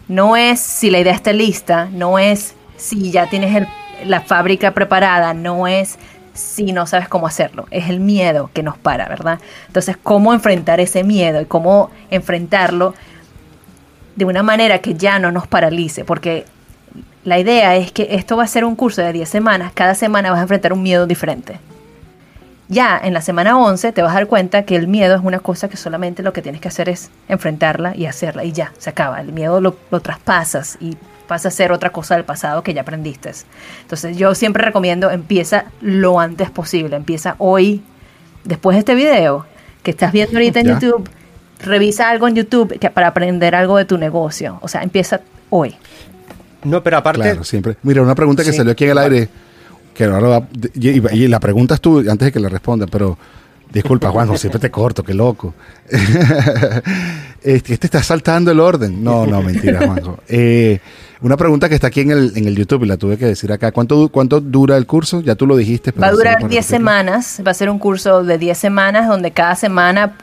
No es si la idea está lista, no es si ya tienes el- la fábrica preparada, no es si no sabes cómo hacerlo, es el miedo que nos para, ¿verdad? Entonces, ¿cómo enfrentar ese miedo y cómo enfrentarlo de una manera que ya no nos paralice? Porque la idea es que esto va a ser un curso de 10 semanas, cada semana vas a enfrentar un miedo diferente. Ya en la semana 11 te vas a dar cuenta que el miedo es una cosa que solamente lo que tienes que hacer es enfrentarla y hacerla y ya, se acaba. El miedo lo, lo traspasas y pasa a ser otra cosa del pasado que ya aprendiste. Entonces yo siempre recomiendo empieza lo antes posible, empieza hoy, después de este video que estás viendo ahorita en Ya. YouTube, revisa algo en YouTube que, para aprender algo de tu negocio. O sea, empieza hoy. No, pero aparte, Claro, siempre. Mira, una pregunta que Sí. salió aquí en el aire, que ahora va- y, y la preguntas tú antes de que la responda, pero disculpa, Juanjo, siempre te corto, qué loco. este, este está saltando el orden. No, no, mentira, Juanjo. Eh, una pregunta que está aquí en el, en el YouTube y la tuve que decir acá. ¿Cuánto, cuánto dura el curso? Ya tú lo dijiste. pero Va a durar para 10 repetirlo. semanas, va a ser un curso de 10 semanas donde cada semana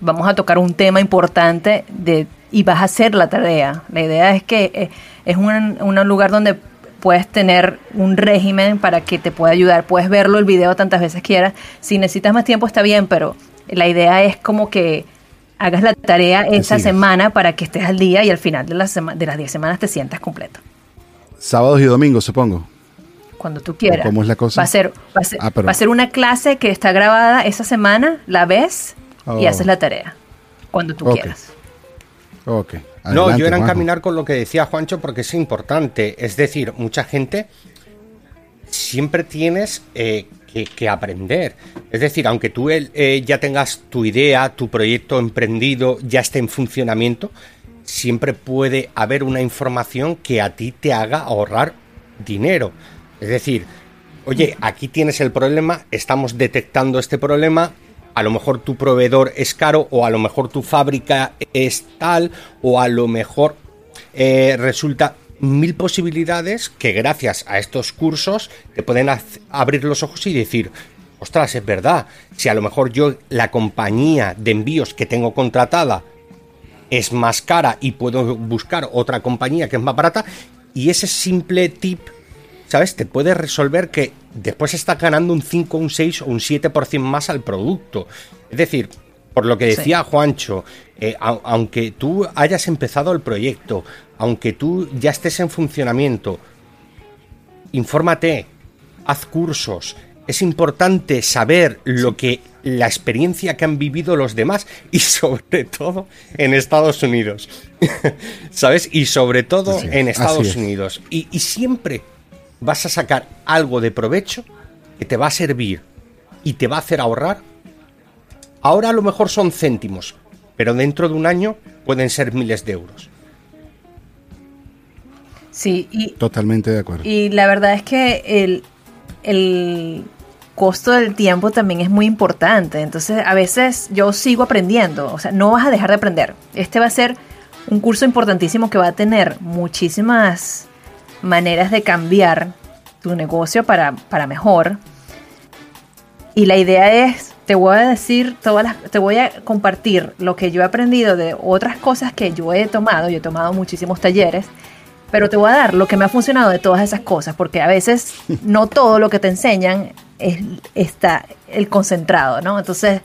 vamos a tocar un tema importante de, y vas a hacer la tarea. La idea es que eh, es un, un lugar donde puedes tener un régimen para que te pueda ayudar. Puedes verlo el video tantas veces quieras. Si necesitas más tiempo está bien, pero la idea es como que hagas la tarea esa semana para que estés al día y al final de, la sema- de las 10 semanas te sientas completo. Sábados y domingos, supongo. cuando tú quieras. ¿Cómo es la cosa? Va a ser, va a ser, Ah, va a ser una clase que está grabada esa semana, la ves y Oh. haces la tarea. Cuando tú quieras. Ok. no, yo era encaminar con lo que decía Juancho porque es importante. Es decir, mucha gente siempre tienes eh, que, que aprender. Es decir, aunque tú eh, ya tengas tu idea, tu proyecto emprendido, ya esté en funcionamiento, siempre puede haber una información que a ti te haga ahorrar dinero. Es decir, oye, aquí tienes el problema, estamos detectando este problema, a lo mejor tu proveedor es caro o a lo mejor tu fábrica es tal o a lo mejor eh, resulta mil posibilidades que gracias a estos cursos te pueden abrir los ojos y decir, ostras, es verdad, si a lo mejor yo la compañía de envíos que tengo contratada es más cara y puedo buscar otra compañía que es más barata y ese simple tip, ¿sabes? Te puede resolver que después estás ganando un 5, un 6 o un 7% más al producto. Es decir, por lo que decía Juancho, eh, au- aunque tú hayas empezado el proyecto, aunque tú ya estés en funcionamiento, infórmate, haz cursos. Es importante saber lo que la experiencia que han vivido los demás y sobre todo en Estados Unidos. ¿Sabes? Y sobre todo es, en Estados es. Unidos. Y, y siempre vas a sacar algo de provecho que te va a servir y te va a hacer ahorrar. Ahora a lo mejor son céntimos, pero dentro de un año pueden ser miles de euros. Sí, y, Totalmente de acuerdo. y la verdad es que el, el costo del tiempo también es muy importante. Entonces, a veces yo sigo aprendiendo. O sea, no vas a dejar de aprender. Este va a ser un curso importantísimo que va a tener muchísimas maneras de cambiar tu negocio para, para mejor. Y la idea es, te voy a decir todas las, te voy a compartir lo que yo he aprendido de otras cosas que yo he tomado. Yo he tomado muchísimos talleres, pero te voy a dar lo que me ha funcionado de todas esas cosas, porque a veces no todo lo que te enseñan es, está el concentrado, ¿no? Entonces,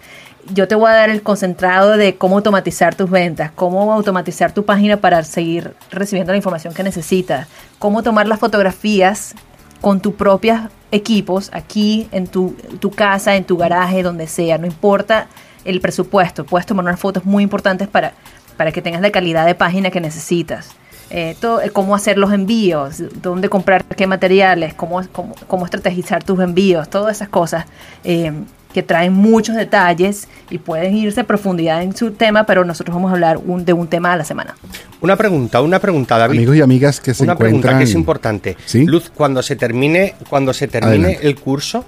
yo te voy a dar el concentrado de cómo automatizar tus ventas, cómo automatizar tu página para seguir recibiendo la información que necesitas, cómo tomar las fotografías con tus propios equipos aquí en tu, tu casa, en tu garaje, donde sea, no importa el presupuesto, puedes tomar unas fotos muy importantes para, para que tengas la calidad de página que necesitas. Eh, todo, eh, cómo hacer los envíos, dónde comprar qué materiales, cómo, cómo, cómo estrategizar tus envíos, todas esas cosas eh, que traen muchos detalles y pueden irse a profundidad en su tema, pero nosotros vamos a hablar un- de un tema a la semana. Una pregunta, una pregunta, David. Amigos y amigas que se Una encuentran... pregunta que es importante. ¿Sí? Luz, cuando se termine, cuando se termine Adelante. el curso,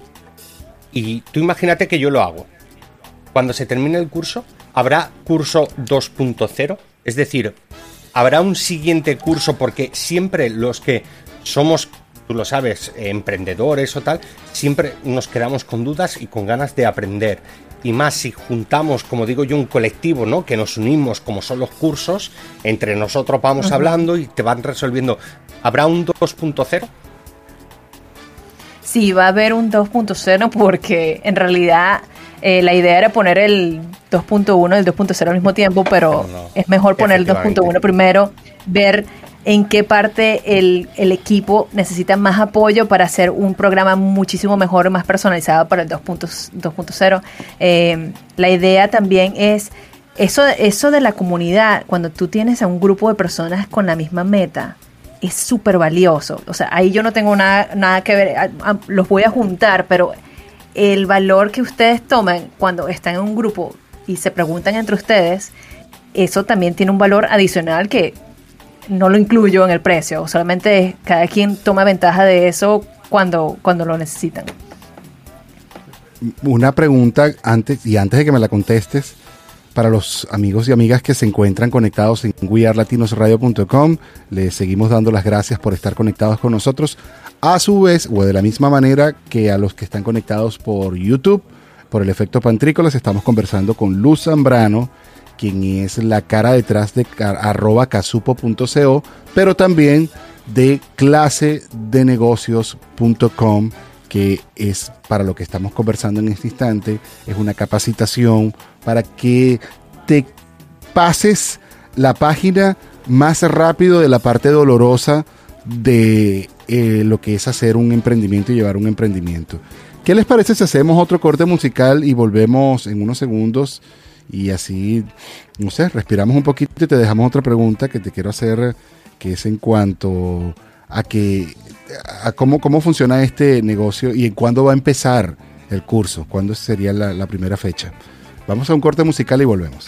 y tú imagínate que yo lo hago. Cuando se termine el curso, habrá curso 2.0, es decir, habrá un siguiente curso porque siempre los que somos, tú lo sabes, emprendedores o tal, siempre nos quedamos con dudas y con ganas de aprender. y más si juntamos, como digo yo, un colectivo, ¿no? Que nos unimos, como son los cursos, entre nosotros vamos hablando y te van resolviendo. ¿Habrá un 2.0? Sí, va a haber un 2.0 porque en realidad eh, la idea era poner el 2.1 y el 2.0 al mismo tiempo, pero No, no. es mejor poner el 2.1 primero, ver en qué parte el, el equipo necesita más apoyo para hacer un programa muchísimo mejor, más personalizado para el 2.0. 2.0. Eh, la idea también es eso, eso de la comunidad, cuando tú tienes a un grupo de personas con la misma meta, es súper valioso. O sea, ahí yo no tengo nada, nada que ver, a- a- los voy a juntar, pero el valor que ustedes toman cuando están en un grupo y se preguntan entre ustedes, eso también tiene un valor adicional que no lo incluyo en el precio, solamente cada quien toma ventaja de eso cuando, cuando lo necesitan. Una pregunta antes y antes de que me la contestes para los amigos y amigas que se encuentran conectados en wearlatinosradio.com, les seguimos dando las gracias por estar conectados con nosotros. A su vez, o de la misma manera que a los que están conectados por YouTube, por el efecto Pantrícolas, estamos conversando con Luz Zambrano, quien es la cara detrás de arroba casupo.co, pero también de clasedenegocios.com, que es para lo que estamos conversando en este instante, es una capacitación para que te pases la página más rápido de la parte dolorosa de eh, lo que es hacer un emprendimiento y llevar un emprendimiento. ¿Qué les parece si hacemos otro corte musical y volvemos en unos segundos y así, no sé, respiramos un poquito y te dejamos otra pregunta que te quiero hacer, que es en cuanto a que a cómo, cómo funciona este negocio y en cuándo va a empezar el curso, cuándo sería la, la primera fecha. Vamos a un corte musical y volvemos.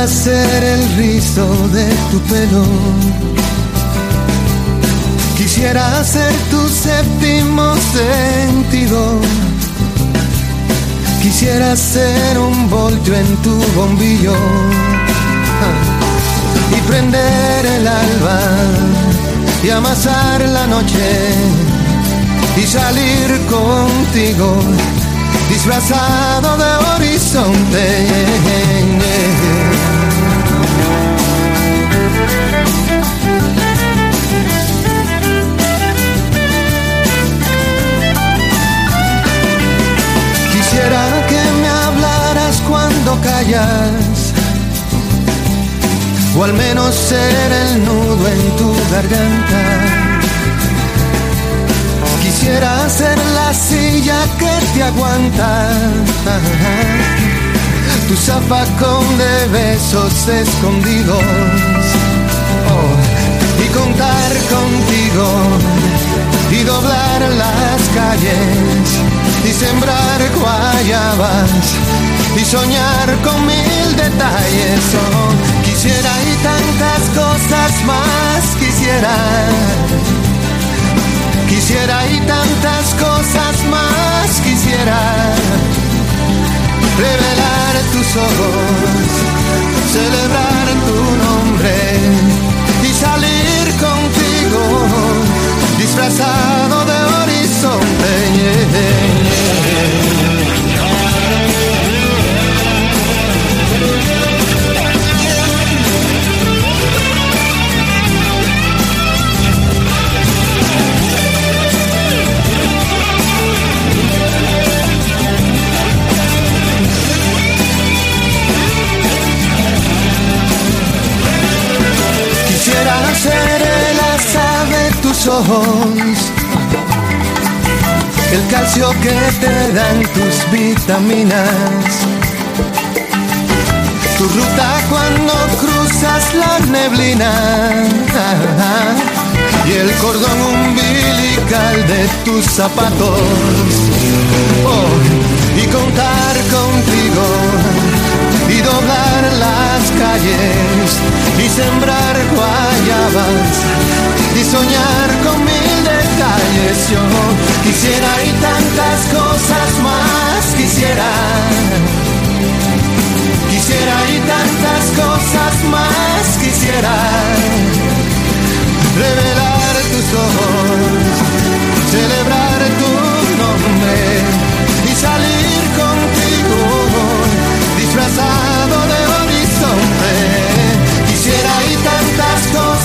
Quisiera ser el rizo de tu pelo. Quisiera ser tu séptimo sentido. Quisiera ser un voltio en tu bombillo ah, y prender el alba y amasar la noche y salir contigo disfrazado de horizonte. Quisiera que me hablaras cuando callas, o al menos ser el nudo en tu garganta. Quisiera ser la silla que te aguanta, tu zafacón de besos escondidos, y contar contigo, y doblar las calles, y sembrar guayabas, y soñar con mil detalles. Oh, quisiera y tantas cosas más quisiera. Quisiera y tantas cosas más quisiera revelar tus ojos, celebrar tu nombre contigo disfrazado de horizonte. Ojos, el calcio que te dan tus vitaminas, tu ruta cuando cruzas la neblina. Y el cordón umbilical de tus zapatos. Oh, y contar contigo doblar las calles y sembrar guayabas y soñar con mil detalles. Yo quisiera y tantas cosas más quisiera. Quisiera y tantas cosas más quisiera. Revelar tus ojos, celebrar tu disfrazado de horizonte. Quisiera y tantas cosas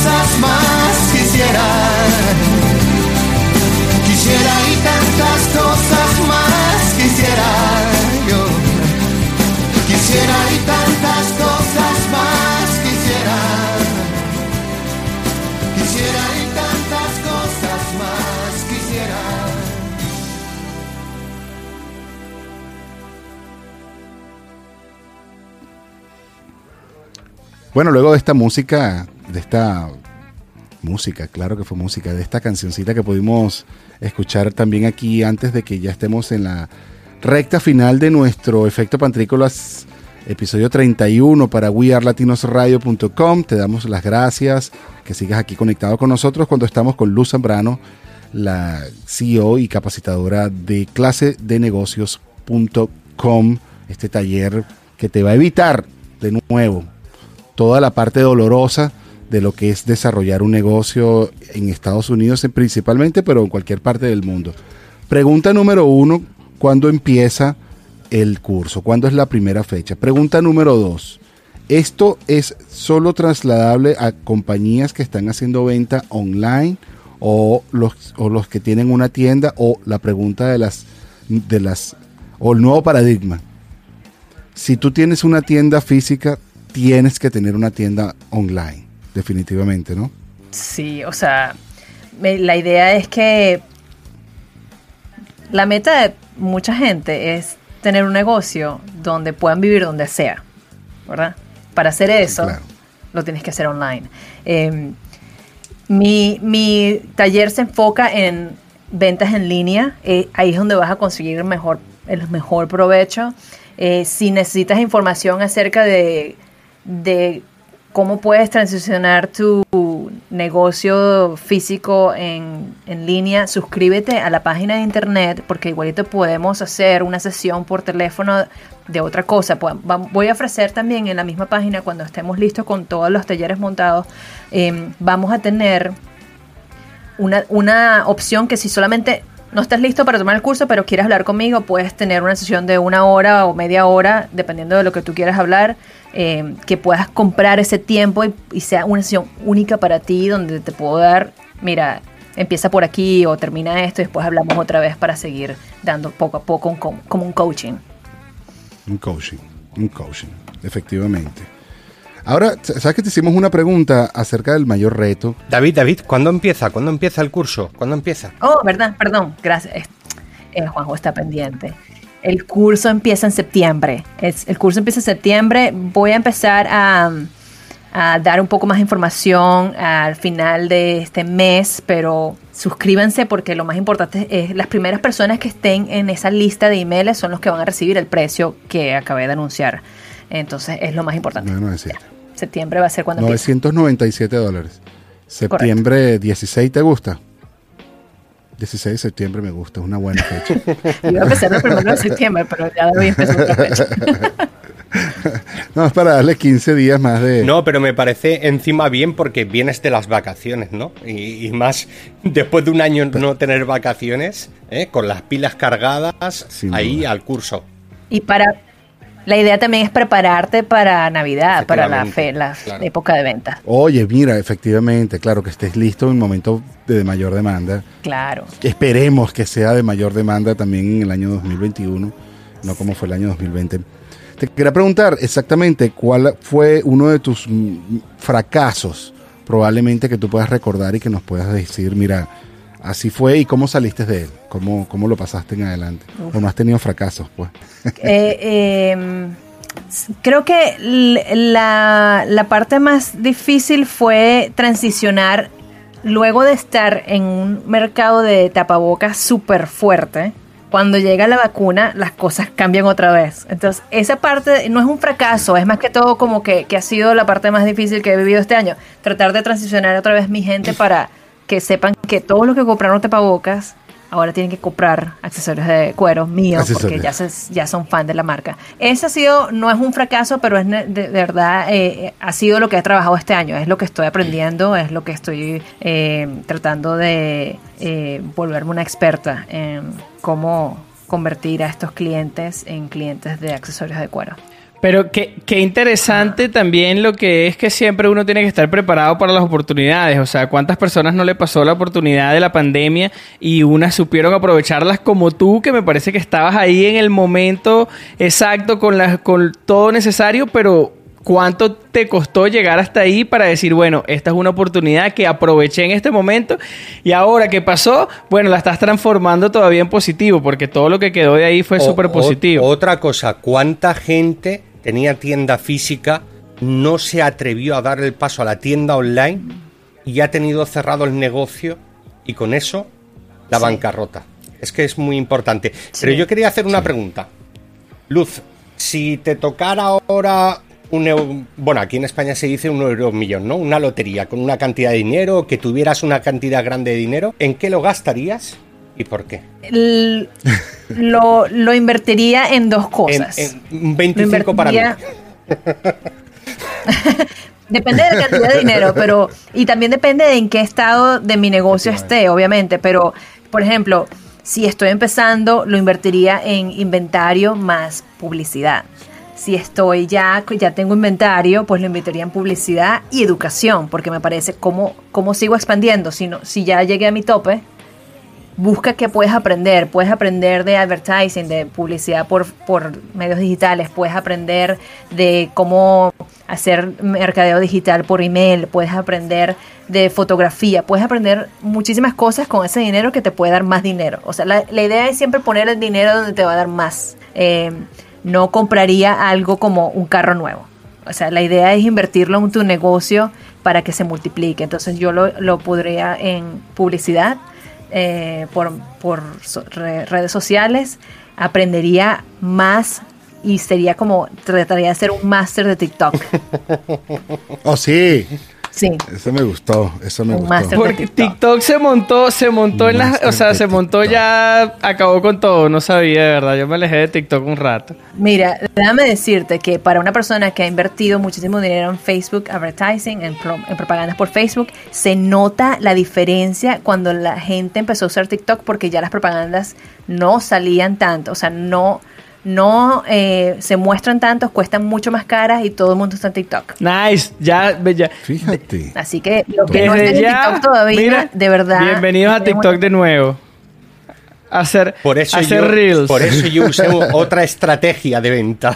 Bueno, luego de esta música, de esta música, claro que fue música, de esta cancioncita que pudimos escuchar también aquí antes de que ya estemos en la recta final de nuestro Efecto Pantrícolas, episodio 31 para wearlatinosradio.com. Te damos las gracias, que sigas aquí conectado con nosotros cuando estamos con Luz Zambrano, la CEO y capacitadora de clase de negocios.com, este taller que te va a evitar de nuevo toda la parte dolorosa de lo que es desarrollar un negocio en Estados Unidos en- principalmente, pero en cualquier parte del mundo. Pregunta número uno, ¿cuándo empieza el curso? ¿Cuándo es la primera fecha? Pregunta número dos, ¿esto es solo trasladable a compañías que están haciendo venta online o los, o los que tienen una tienda o la pregunta de las, de las, o el nuevo paradigma? si tú tienes una tienda física, tienes que tener una tienda online, definitivamente, ¿no? Sí, o sea, me- la idea es que la meta de mucha gente es tener un negocio donde puedan vivir donde sea, ¿verdad? Para hacer eso, claro. lo tienes que hacer online. Eh, mi, mi taller se enfoca en ventas en línea. eh, ahí es donde vas a conseguir el mejor, el mejor provecho. Eh, si necesitas información acerca de, de cómo puedes transicionar tu negocio físico en, en línea, suscríbete a la página de internet porque igualito podemos hacer una sesión por teléfono de otra cosa. Pues, Voy a ofrecer también en la misma página cuando estemos listos con todos los talleres montados, eh, vamos a tener una, una opción que si solamente no estás listo para tomar el curso, pero quieres hablar conmigo, puedes tener una sesión de una hora o media hora, dependiendo de lo que tú quieras hablar, eh, que puedas comprar ese tiempo y, sea una sesión única para ti, donde te puedo dar, mira, empieza por aquí o termina esto y después hablamos otra vez para seguir dando poco a poco un co- como un coaching. Un coaching, un coaching, efectivamente. Ahora, ¿sabes que te hicimos una pregunta acerca del mayor reto? David, David, ¿cuándo empieza? ¿Cuándo empieza el curso? ¿Cuándo empieza? Oh, verdad, perdón, gracias. Eh, Juanjo está pendiente. El curso empieza en septiembre. Es- el curso empieza en septiembre. Voy a empezar a, a dar un poco más de información al final de este mes, pero suscríbanse porque lo más importante es las primeras personas que estén en esa lista de emails son los que van a recibir el precio que acabé de anunciar. Entonces es lo más importante. No, no decir. Septiembre va a ser cuando empiece. 997 dólares. Septiembre 16, ¿te gusta? 16 de septiembre me gusta, es una buena fecha. Iba a empezar el primero de septiembre, pero ya voy a empezar otra fecha. no, es para darle 15 días más de... No, pero me parece encima bien porque vienes de las vacaciones, ¿no? Y, y más después de un año no tener vacaciones, ¿eh? con las pilas cargadas, Sin ahí duda. al curso. Y para la idea también es prepararte para Navidad, para la fe, la claro. época de ventas. Oye, mira, efectivamente, claro, que estés listo en un momento de mayor demanda. Claro. Esperemos que sea de mayor demanda también en el año 2021, no como fue el año 2020. Te quería preguntar exactamente cuál fue uno de tus mm, fracasos, probablemente que tú puedas recordar y que nos puedas decir, mira, así fue y cómo saliste de él, cómo, cómo lo pasaste en adelante. O no has tenido fracasos, pues. Eh, eh, s- creo que la, la parte más difícil fue transicionar luego de estar en un mercado de tapabocas súper fuerte. cuando llega la vacuna, las cosas cambian otra vez. Entonces, esa parte no es un fracaso, es más que todo como que, que ha sido la parte más difícil que he vivido este año. Tratar de transicionar otra vez mi gente para que sepan que todo lo que compraron tapabocas ahora tienen que comprar accesorios de cuero míos porque ya, ya son fan de la marca. Ese ha sido, no es un fracaso, pero es de, verdad, eh, ha sido lo que he trabajado este año, es lo que estoy aprendiendo, es lo que estoy eh, tratando de eh, volverme una experta en cómo convertir a estos clientes en clientes de accesorios de cuero. Pero qué, qué interesante también lo que es que siempre uno tiene que estar preparado para las oportunidades. O sea, ¿cuántas personas no le pasó la oportunidad de la pandemia y unas supieron aprovecharlas como tú, que me parece que estabas ahí en el momento exacto con, las, con todo necesario, pero ¿Cuánto te costó llegar hasta ahí para decir, bueno, esta es una oportunidad que aproveché en este momento y ahora que pasó, bueno, la estás transformando todavía en positivo porque todo lo que quedó de ahí fue súper positivo. Otra cosa, ¿cuánta gente tenía tienda física, no se atrevió a dar el paso a la tienda online y ha tenido cerrado el negocio y con eso la bancarrota? Es que es muy importante. Pero yo quería hacer una pregunta. Luz, si te tocara ahora un bueno, aquí en España se dice un euro millón, ¿no? Una lotería con una cantidad de dinero, que tuvieras una cantidad grande de dinero, ¿en qué lo gastarías y por qué? lo, invertiría en dos cosas. un 25 para mí. Depende de la cantidad de dinero, pero y también depende de en qué estado de mi negocio esté, obviamente, pero por ejemplo, si estoy empezando, lo invertiría en inventario más publicidad si estoy ya, ya tengo inventario, pues lo invertiría en publicidad y educación, porque me parece cómo, cómo sigo expandiendo. Si, no, si ya llegué a mi tope, busca qué puedes aprender. Puedes aprender de advertising, de publicidad por, por medios digitales, puedes aprender de cómo hacer mercadeo digital por email, puedes aprender de fotografía, puedes aprender muchísimas cosas con ese dinero que te puede dar más dinero. O sea, la, idea es siempre poner el dinero donde te va a dar más. Eh, no compraría algo como un carro nuevo. O sea, la idea es invertirlo en tu negocio para que se multiplique. Entonces yo lo, lo podría en publicidad, eh, por, por redes sociales, aprendería más y sería como, trataría de hacer un máster de TikTok. oh, sí. Sí. Eso me gustó, eso me gustó. Porque TikTok. se montó, se montó en las, o sea, se montó ya, acabó con todo, no sabía de verdad, yo me alejé de TikTok un rato. Mira, déjame decirte que para una persona que ha invertido muchísimo dinero en Facebook Advertising, en, en propagandas por Facebook, se nota la diferencia cuando la gente empezó a usar TikTok porque ya las propagandas no salían tanto, o sea, no no eh, se muestran tantos, cuestan mucho más caras y todo el mundo está en TikTok. Nice, ya, ya. Fíjate. Así que lo que no está en TikTok todavía, de verdad. Bienvenidos a TikTok de nuevo hacer, por eso hacer yo, reels. Por eso yo usé otra estrategia de venta.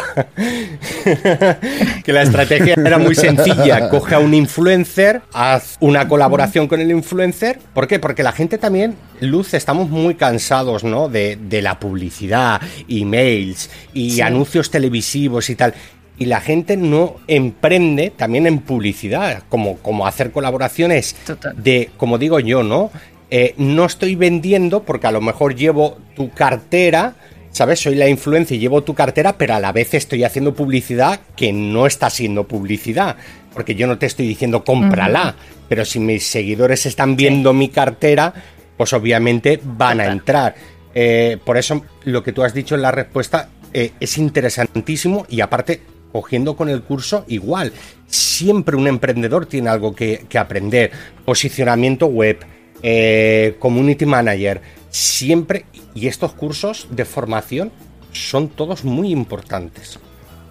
que la estrategia era muy sencilla. Coge a un influencer, haz una colaboración con el influencer. ¿Por qué? Porque la gente también, Luz, estamos muy cansados, ¿no? De, la publicidad, emails y anuncios televisivos y tal y la gente no emprende también en publicidad, como, como hacer colaboraciones de, como digo yo, ¿no? Eh, no estoy vendiendo porque a lo mejor llevo tu cartera, ¿sabes? Soy la influencia y llevo tu cartera, pero a la vez estoy haciendo publicidad que no está siendo publicidad. Porque yo no te estoy diciendo cómprala, pero si mis seguidores están viendo mi cartera, pues obviamente van a entrar. Eh, por eso lo que tú has dicho en la respuesta eh, es interesantísimo y aparte cogiendo con el curso igual. Siempre un emprendedor tiene algo que aprender. Posicionamiento web, eh, community manager, siempre, y estos cursos de formación son todos muy importantes.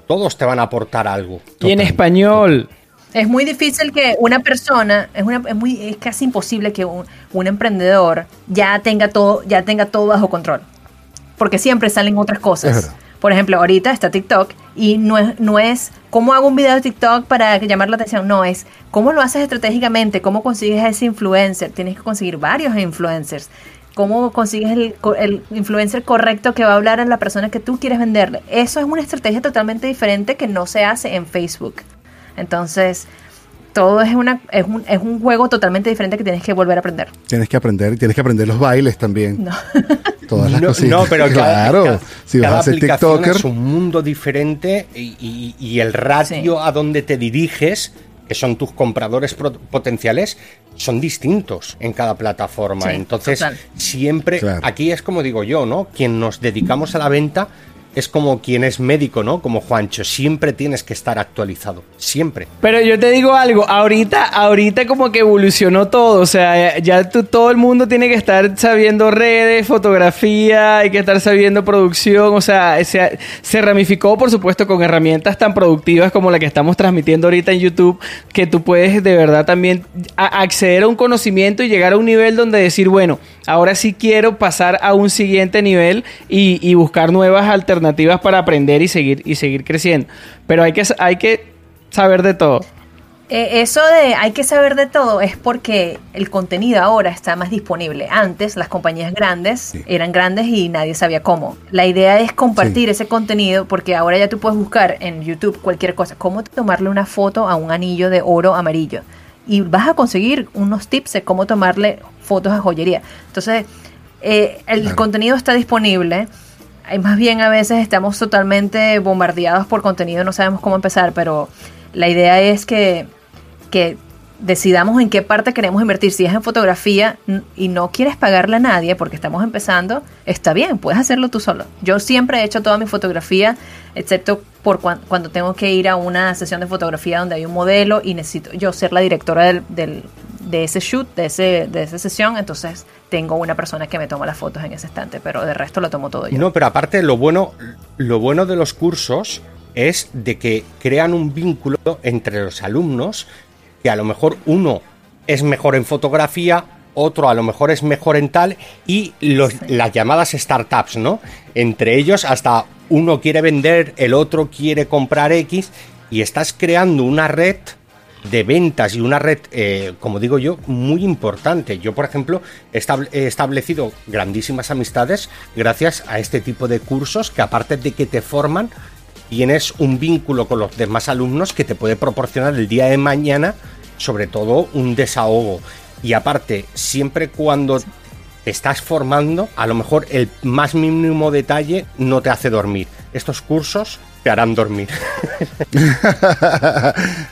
Todos te van a aportar algo. Y en español. Es muy difícil que una persona, es, una, es, muy, es casi imposible que un, un, emprendedor ya tenga todo, ya tenga todo bajo control. Porque siempre salen otras cosas. Por ejemplo, ahorita está TikTok y no es, no es cómo hago un video de TikTok para llamar la atención, no, es cómo lo haces estratégicamente, cómo consigues ese influencer. Tienes que conseguir varios influencers. ¿Cómo consigues el, el, influencer correcto que va a hablar a la persona que tú quieres venderle? Eso es una estrategia totalmente diferente que no se hace en Facebook. Entonces, todo es, una, es, un, es un juego totalmente diferente que tienes que volver a aprender. Tienes que aprender, tienes que aprender los bailes también. No. Todas las no, cositas. no, pero claro. cada, si vas a ser aplicación TikToker, es un mundo diferente y, y- y el ratio Sí. a donde te diriges, que son tus compradores potenciales, son distintos en cada plataforma. Sí, Entonces, total. siempre, Claro. aquí es como digo yo, ¿no? Quien nos dedicamos a la venta es como quien es médico, ¿no? Como Juancho, siempre tienes que estar actualizado, siempre. Pero yo te digo algo, ahorita, ahorita como que evolucionó todo, o sea, ya tú- todo el mundo tiene que estar sabiendo redes, fotografía, hay que estar sabiendo producción, o sea, se, se ramificó por supuesto con herramientas tan productivas como la que estamos transmitiendo ahorita en YouTube, que tú puedes de verdad también acceder a un conocimiento y llegar a un nivel donde decir, bueno, ahora sí quiero pasar a un siguiente nivel y buscar nuevas alternativas para aprender y seguir, y seguir creciendo. Pero hay que, hay que saber de todo. Eh, eso de hay que saber de todo es porque el contenido ahora está más disponible. Antes las compañías grandes eran grandes y nadie sabía cómo. La idea es compartir ese contenido porque ahora ya tú puedes buscar en YouTube cualquier cosa, cómo tomarle una foto a un anillo de oro amarillo. Y vas a conseguir unos tips de cómo tomarle fotos a joyería. Entonces, eh, el Claro. contenido está disponible. Más bien a veces estamos totalmente bombardeados por contenido, no sabemos cómo empezar, pero la idea es que, que decidamos en qué parte queremos invertir. Si es en fotografía y no quieres pagarle a nadie porque estamos empezando, está bien, puedes hacerlo tú solo. Yo siempre he hecho toda mi fotografía, excepto por cuan- cuando tengo que ir a una sesión de fotografía donde hay un modelo y necesito yo ser la directora del, del- de ese shoot, de, ese, de esa sesión, entonces tengo una persona que me toma las fotos en ese instante, pero de resto lo tomo todo yo. No, pero aparte lo bueno, lo bueno de los cursos es de que crean un vínculo entre los alumnos que a lo mejor uno es mejor en fotografía, otro a lo mejor es mejor en tal y los, las llamadas startups, ¿no? Entre ellos hasta uno quiere vender, el otro quiere comprar X y estás creando una red de ventas y una red, eh, como digo yo, muy importante. Yo, por ejemplo, he estable- he establecido grandísimas amistades gracias a este tipo de cursos que aparte de que te forman, tienes un vínculo con los demás alumnos que te puede proporcionar el día de mañana, sobre todo un desahogo. Y aparte, siempre cuando te estás formando, a lo mejor el más mínimo detalle no te hace dormir. Estos cursos te harán dormir.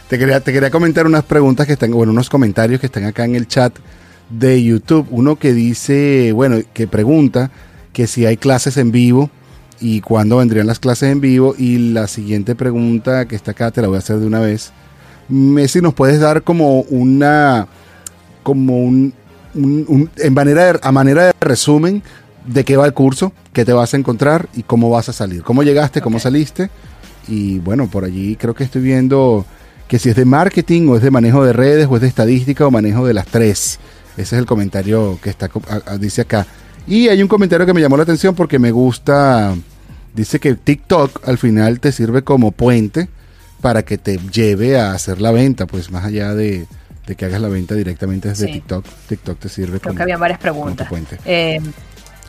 te, quería, te quería comentar unas preguntas que están, bueno, unos comentarios que están acá en el chat de YouTube. Uno que dice, bueno, que pregunta que si hay clases en vivo y cuándo vendrían las clases en vivo. Y la siguiente pregunta que está acá, te la voy a hacer de una vez. Messi, ¿nos puedes dar como una, como un, un- un- en manera de- a manera de resumen de qué va el curso, qué te vas a encontrar y cómo vas a salir? ¿Cómo llegaste, cómo saliste? Y bueno, por allí creo que estoy viendo que si es de marketing o es de manejo de redes o es de estadística o manejo de las tres. Ese es el comentario que está dice acá. Y hay un comentario que me llamó la atención porque me gusta. Dice que TikTok al final te sirve como puente para que te lleve a hacer la venta, pues más allá de, de que hagas la venta directamente desde Sí. TikTok. TikTok te sirve Creo como, que había varias preguntas. puente. Eh,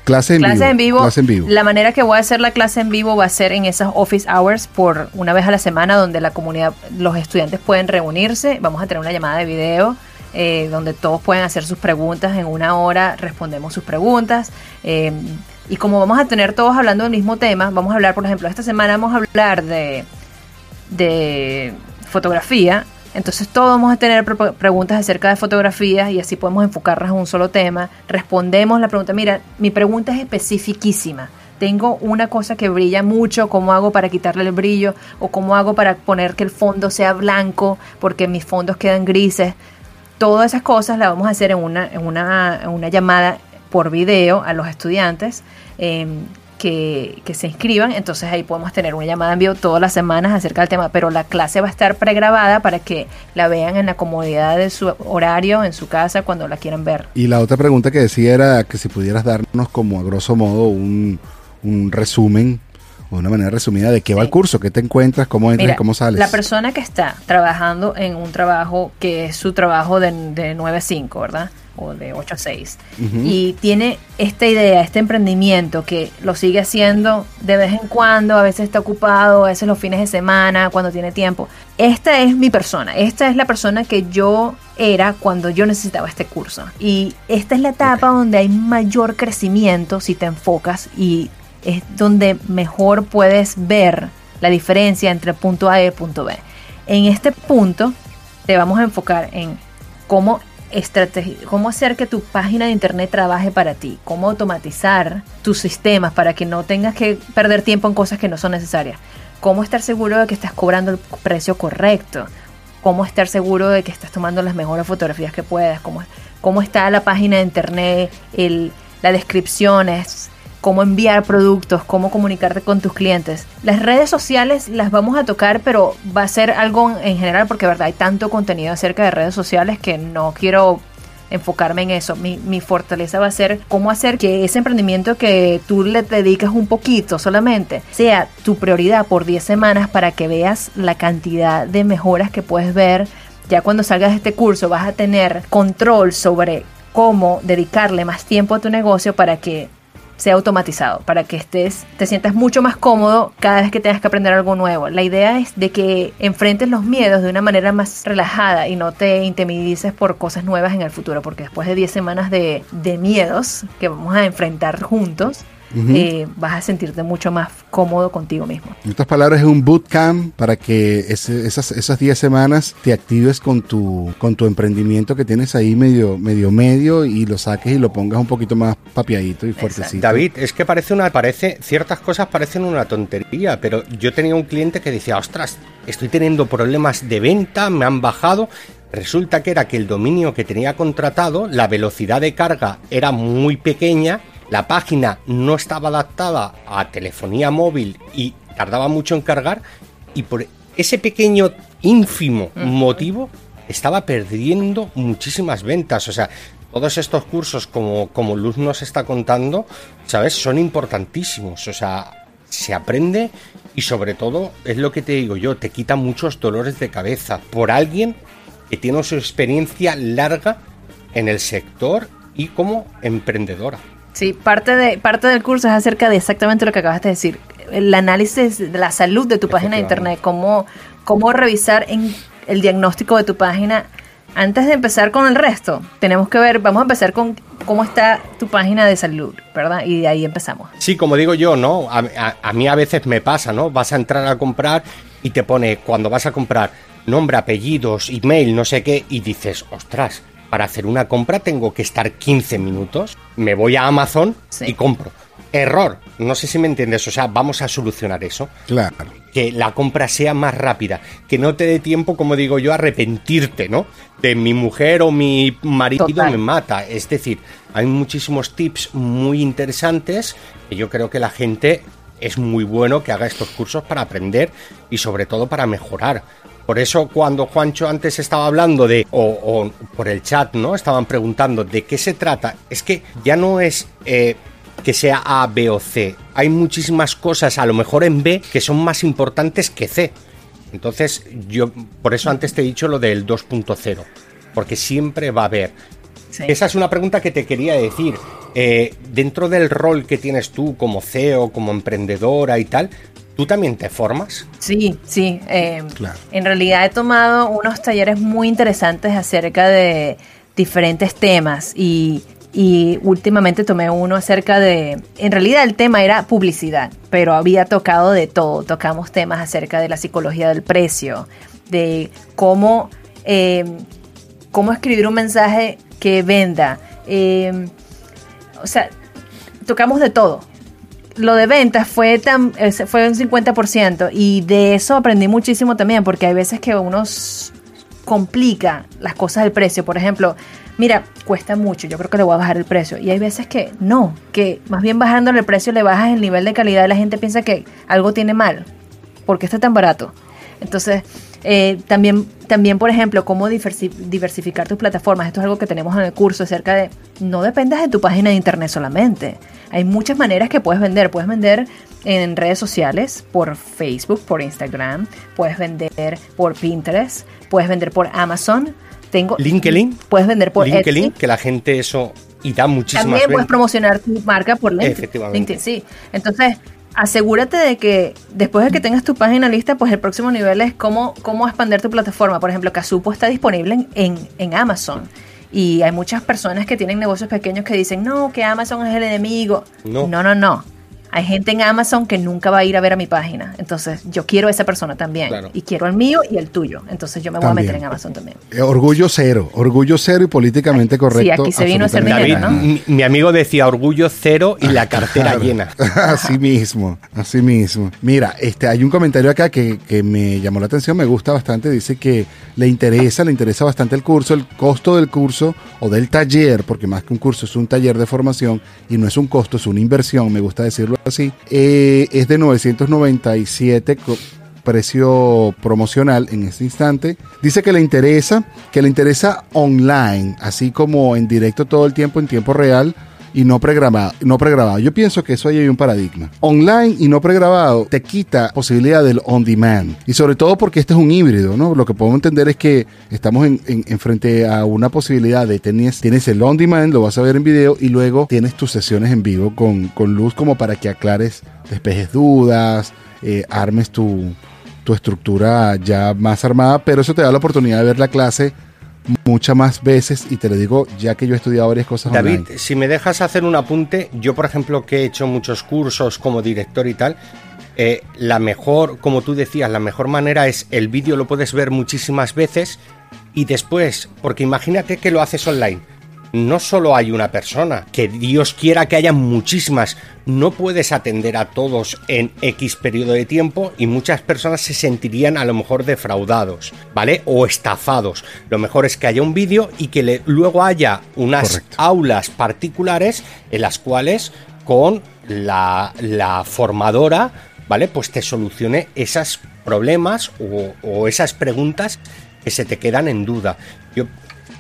Clase en clase vivo. en vivo. Clase en vivo. La manera que voy a hacer la clase en vivo va a ser en esas office hours por una vez a la semana donde la comunidad, los estudiantes pueden reunirse. Vamos a tener una llamada de video eh, donde todos pueden hacer sus preguntas en una hora, respondemos sus preguntas. eh, y como vamos a tener todos hablando del mismo tema, vamos a hablar, por ejemplo, esta semana vamos a hablar de, de fotografía. Entonces todos vamos a tener pre- preguntas acerca de fotografías y así podemos enfocarnos en un solo tema. Respondemos la pregunta, mira, mi pregunta es especificísima. Tengo una cosa que brilla mucho, ¿cómo hago para quitarle el brillo? ¿O cómo hago para poner que el fondo sea blanco porque mis fondos quedan grises? Todas esas cosas las vamos a hacer en una, en una, en una llamada por video a los estudiantes eh, que, que se inscriban. Entonces ahí podemos tener una llamada en vivo todas las semanas acerca del tema, pero la clase va a estar pregrabada para que la vean en la comodidad de su horario, en su casa, cuando la quieran ver. Y la otra pregunta que decía era que si pudieras darnos como a grosso modo un, un resumen o una manera resumida de qué va el curso, qué te encuentras, cómo entras Mira, y cómo sales. La persona que está trabajando en un trabajo que es su trabajo de, de 9 a 5, ¿verdad? O de 8 a 6. Y tiene esta idea, este emprendimiento que lo sigue haciendo de vez en cuando, a veces está ocupado, a veces los fines de semana, cuando tiene tiempo. Esta es mi persona, esta es la persona que yo era cuando yo necesitaba este curso. Y esta es la etapa donde hay mayor crecimiento si te enfocas y es donde mejor puedes ver la diferencia entre punto A y punto B. En este punto te vamos a enfocar en cómo cómo hacer que tu página de internet trabaje para ti, cómo automatizar tus sistemas para que no tengas que perder tiempo en cosas que no son necesarias, cómo estar seguro de que estás cobrando el precio correcto, cómo estar seguro de que estás tomando las mejores fotografías que puedas, cómo, cómo está la página de internet, el, la descripción es cómo enviar productos, cómo comunicarte con tus clientes. Las redes sociales las vamos a tocar, pero va a ser algo en general porque verdad hay tanto contenido acerca de redes sociales que no quiero enfocarme en eso. Mi, mi, fortaleza va a ser cómo hacer que ese emprendimiento que tú le dedicas un poquito solamente sea tu prioridad por 10 semanas para que veas la cantidad de mejoras que puedes ver. Ya cuando salgas de este curso vas a tener control sobre cómo dedicarle más tiempo a tu negocio para que sea automatizado, para que estés, te sientas mucho más cómodo cada vez que tengas que aprender algo nuevo. La idea es de que enfrentes los miedos de una manera más relajada y no te intimidices por cosas nuevas en el futuro, porque después de 10 semanas de, de miedos que vamos a enfrentar juntos, eh, vas a sentirte mucho más cómodo contigo mismo. En otras palabras, es un bootcamp para que esas, esas 10 semanas te actives con tu, con tu emprendimiento que tienes ahí medio, medio, medio y lo saques y lo pongas un poquito más papiadito y fuertecito. David, es que parece una, parece, ciertas cosas parecen una tontería, pero yo tenía un cliente que decía, ostras, estoy teniendo problemas de venta, me han bajado. Resulta que era que el dominio que tenía contratado, la velocidad de carga era muy pequeña la página no estaba adaptada a telefonía móvil y tardaba mucho en cargar y por ese pequeño ínfimo motivo estaba perdiendo muchísimas ventas. O sea, todos estos cursos, como, como Luz nos está contando, ¿sabes? Son importantísimos. O sea, se aprende y sobre todo, es lo que te digo yo, te quita muchos dolores de cabeza por alguien que tiene su experiencia larga en el sector y como emprendedora. Sí, parte, de, parte del curso es acerca de exactamente lo que acabas de decir. El análisis de la salud de tu página de internet, cómo, cómo revisar en el diagnóstico de tu página. Antes de empezar con el resto, tenemos que ver, vamos a empezar con cómo está tu página de salud, ¿verdad? Y de ahí empezamos. Sí, como digo yo, ¿no? A, a mí a veces me pasa, ¿no? Vas a entrar a comprar y te pone, cuando vas a comprar, nombre, apellidos, email, no sé qué, y dices, ostras, para hacer una compra tengo que estar 15 minutos, me voy a Amazon y compro. Error, no sé si me entiendes, o sea, vamos a solucionar eso. Claro. Que la compra sea más rápida, que no te dé tiempo, como digo yo, a arrepentirte, ¿no? De mi mujer o mi marido me mata. Es decir, hay muchísimos tips muy interesantes que yo creo que la gente es muy bueno que haga estos cursos para aprender y sobre todo para mejorar. Por eso cuando Juancho antes estaba hablando de, o, por el chat, ¿no? Estaban preguntando de qué se trata. Es que ya no es eh, que sea A, B o C. Hay muchísimas cosas, a lo mejor en B, que son más importantes que C. Entonces, yo, por eso antes te he dicho lo del 2.0. Porque siempre va a haber. Esa es una pregunta que te quería decir. Eh, dentro del rol que tienes tú como CEO, como emprendedora y tal, ¿Tú también te formas? Sí, sí. Eh, en realidad he tomado unos talleres muy interesantes acerca de diferentes temas y, últimamente tomé uno acerca de, en realidad el tema era publicidad, pero había tocado de todo. Tocamos temas acerca de la psicología del precio, de cómo, eh, cómo escribir un mensaje que venda. Eh, o sea, tocamos de todo lo de ventas fue, tan, fue un 50% y de eso aprendí muchísimo también porque hay veces que uno complica las cosas del precio. Por ejemplo, mira, cuesta mucho, yo creo que le voy a bajar el precio. Y hay veces que no, que más bien bajándole el precio le bajas el nivel de calidad y la gente piensa que algo tiene mal. porque está tan barato? Entonces, eh, también, también, por ejemplo, cómo diversificar tus plataformas. Esto es algo que tenemos en el curso acerca de no dependas de tu página de internet solamente. Hay muchas maneras que puedes vender. Puedes vender en redes sociales, por Facebook, por Instagram, puedes vender por Pinterest, puedes vender por Amazon, tengo... LinkedIn. Puedes vender por LinkedIn, Etsy. que la gente eso y da muchísimas También puedes ventas. promocionar tu marca por LinkedIn. Efectivamente. LinkedIn, sí. Entonces, asegúrate de que después de que tengas tu página lista, pues el próximo nivel es cómo, cómo expandir tu plataforma. Por ejemplo, Casupo está disponible en, en, en Amazon. Y hay muchas personas que tienen negocios pequeños que dicen, no, que Amazon es el enemigo. No. no, no. no. Hay gente en Amazon que nunca va a ir a ver a mi página. Entonces, yo quiero a esa persona también. Claro. Y quiero el mío y el tuyo. Entonces, yo me voy También. a meter en Amazon también. Eh, Orgullo cero, orgullo cero y políticamente correcto. aquí se vino a hacer dinero, David, ¿no? mi, mi amigo decía orgullo cero y la cartera Claro. llena. Así mismo, así mismo. Mira, este, hay un comentario acá que, que me llamó la atención, me gusta bastante. Dice que le interesa, le interesa bastante el curso, el costo del curso o del taller, porque más que un curso es un taller de formación y no es un costo, es una inversión, me gusta decirlo así. eh, es de 997 co- precio promocional en este instante. Dice que le interesa, que le interesa online, así como en directo todo el tiempo, en tiempo real y no pregrabado, no pregrabado. Yo pienso que eso ahí hay un paradigma. Online y no pregrabado te quita posibilidad del on demand. Y sobre todo porque este es un híbrido, ¿no? Lo que podemos entender es que estamos en, en- en frente a una posibilidad de tienes, tienes el on demand, lo vas a ver en video y luego tienes tus sesiones en vivo con, con luz como para que aclares, despejes dudas, eh, armes tu, tu estructura ya más armada, pero eso te da la oportunidad de ver la clase muchas más veces y te lo digo ya que yo he estudiado varias cosas David, online. si me dejas hacer un apunte, yo por ejemplo que he hecho muchos cursos como director y tal, eh, la mejor, como tú decías, la mejor manera es el vídeo lo puedes ver muchísimas veces y después, porque imagínate que lo haces online. No solo hay una persona, que Dios quiera que haya muchísimas, no puedes atender a todos en X periodo de tiempo y muchas personas se sentirían a lo mejor defraudados, ¿vale? O estafados. Lo mejor es que haya un vídeo y que le- luego haya unas Correcto. aulas particulares en las cuales con la, la formadora, ¿vale? Pues te solucione esos problemas o, o esas preguntas que se te quedan en duda. Yo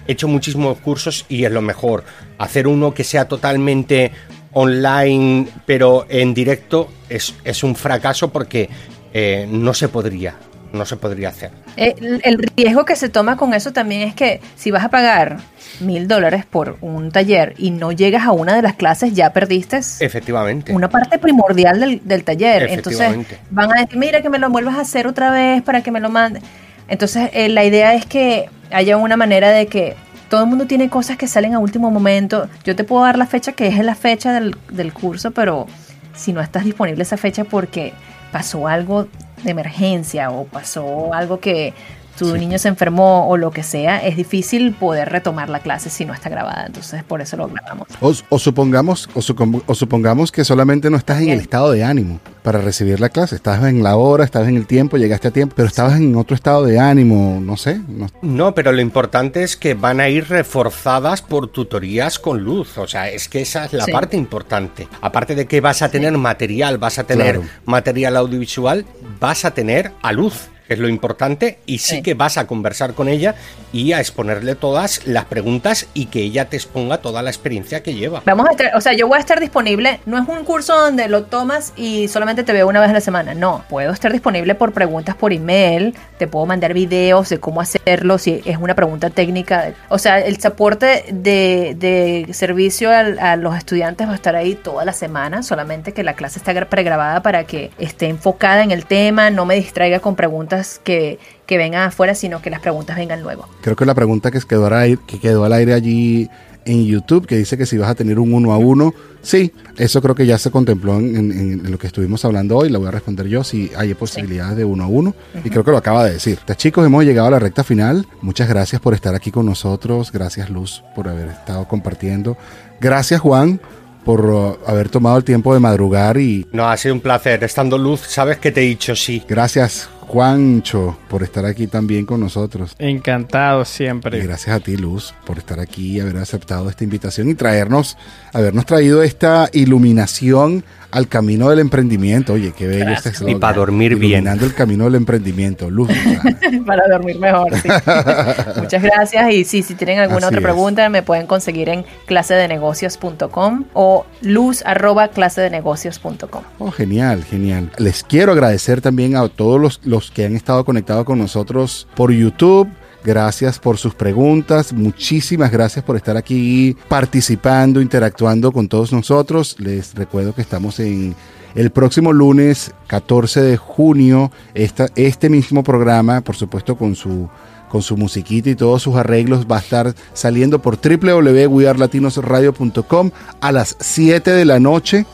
he hecho muchísimos cursos y es lo mejor. Hacer uno que sea totalmente online, pero en directo, es, es un fracaso porque eh, no se podría. No se podría hacer. Eh, El, el riesgo que se toma con eso también es que si vas a pagar mil dólares por un taller y no llegas a una de las clases, ya perdiste Efectivamente. una parte primordial del, del taller. Entonces Efectivamente. van a decir, mira que me lo vuelvas a hacer otra vez para que me lo mande. Entonces eh, la idea es que haya una manera de que todo el mundo tiene cosas que salen a último momento. Yo te puedo dar la fecha que es la fecha del, del curso, pero si no estás disponible esa fecha porque pasó algo de emergencia o pasó algo que tu niño se enfermó o lo que sea, es difícil poder retomar la clase si no está grabada. Entonces por eso lo grabamos. O, o supongamos, o, sucom- o supongamos que solamente no estás en el estado de ánimo para recibir la clase. Estabas en la hora, estabas en el tiempo, llegaste a tiempo, pero estabas en otro estado de ánimo, no sé. no- No, pero lo importante es que van a ir reforzadas por tutorías con luz. O sea, es que esa es la Sí. parte importante. Aparte de que vas a tener material, vas a tener Claro. material audiovisual, vas a tener a luz, que es lo importante, y sí, Sí. que vas a conversar con ella y a exponerle todas las preguntas y que ella te exponga toda la experiencia que lleva. Vamos a estar, o sea, yo voy a estar disponible. No es un curso donde lo tomas y solamente te veo una vez a la semana. No, puedo estar disponible por preguntas por email. Te puedo mandar videos de cómo hacerlo si es una pregunta técnica. O sea, el soporte de, de servicio al- a los estudiantes va a estar ahí toda la semana. Solamente que la clase está gra- pregrabada para que esté enfocada en el tema, no me distraiga con preguntas que, que vengan afuera, sino que las preguntas vengan luego. Creo que la pregunta que quedó, al aire, que quedó al aire allí en YouTube, que dice que si vas a tener un uno a uno, sí, eso creo que ya se contempló en, en- en lo que estuvimos hablando hoy, la voy a responder yo, si hay posibilidades de uno a uno, y creo que lo acaba de decir. Entonces, chicos, hemos llegado a la recta final, muchas gracias por estar aquí con nosotros, gracias Luz por haber estado compartiendo, gracias Juan por uh, haber tomado el tiempo de madrugar y No, ha sido un placer. Estando luz, sabes que te he dicho sí. gracias Juancho por estar aquí también con nosotros. Encantado Y siempre. gracias a ti, Luz, por estar aquí y haber aceptado esta invitación y traernos, habernos traído esta iluminación al camino del emprendimiento. Oye, qué bello este. Y pa' dormir bien. Iluminando el camino del emprendimiento. Luz. Para dormir mejor. sí. Muchas gracias. Y sí, si tienen alguna Así otra es. pregunta, me pueden conseguir en clasedenegocios.com o luz arroba clasedenegocios.com. Oh, genial, genial. Les quiero agradecer también a todos los, los que han estado conectados con nosotros por YouTube. Gracias por sus preguntas. Muchísimas gracias por estar aquí participando, interactuando con todos nosotros. Les recuerdo que estamos en el próximo lunes 14 de junio. Esta, este mismo programa, por supuesto, con su con su musiquita y todos sus arreglos, va a estar saliendo por www.wearlatinosradio.com a las 7 de la noche,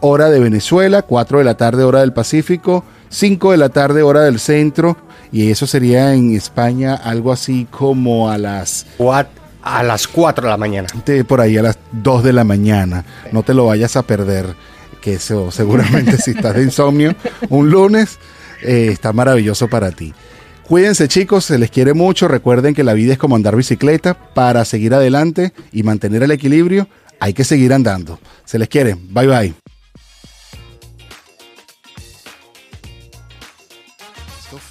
hora de Venezuela, 4 de la tarde, hora del Pacífico, 5 de la tarde, hora del centro, y eso sería en España algo así como a las... A las 4 de la mañana. Por ahí a las 2 de la mañana. No te lo vayas a perder, que eso seguramente si estás de insomnio un lunes, eh, está maravilloso para ti. Cuídense chicos, se les quiere mucho. Recuerden que la vida es como andar bicicleta. Para seguir adelante y mantener el equilibrio, hay que seguir andando. Se les quiere. Bye bye.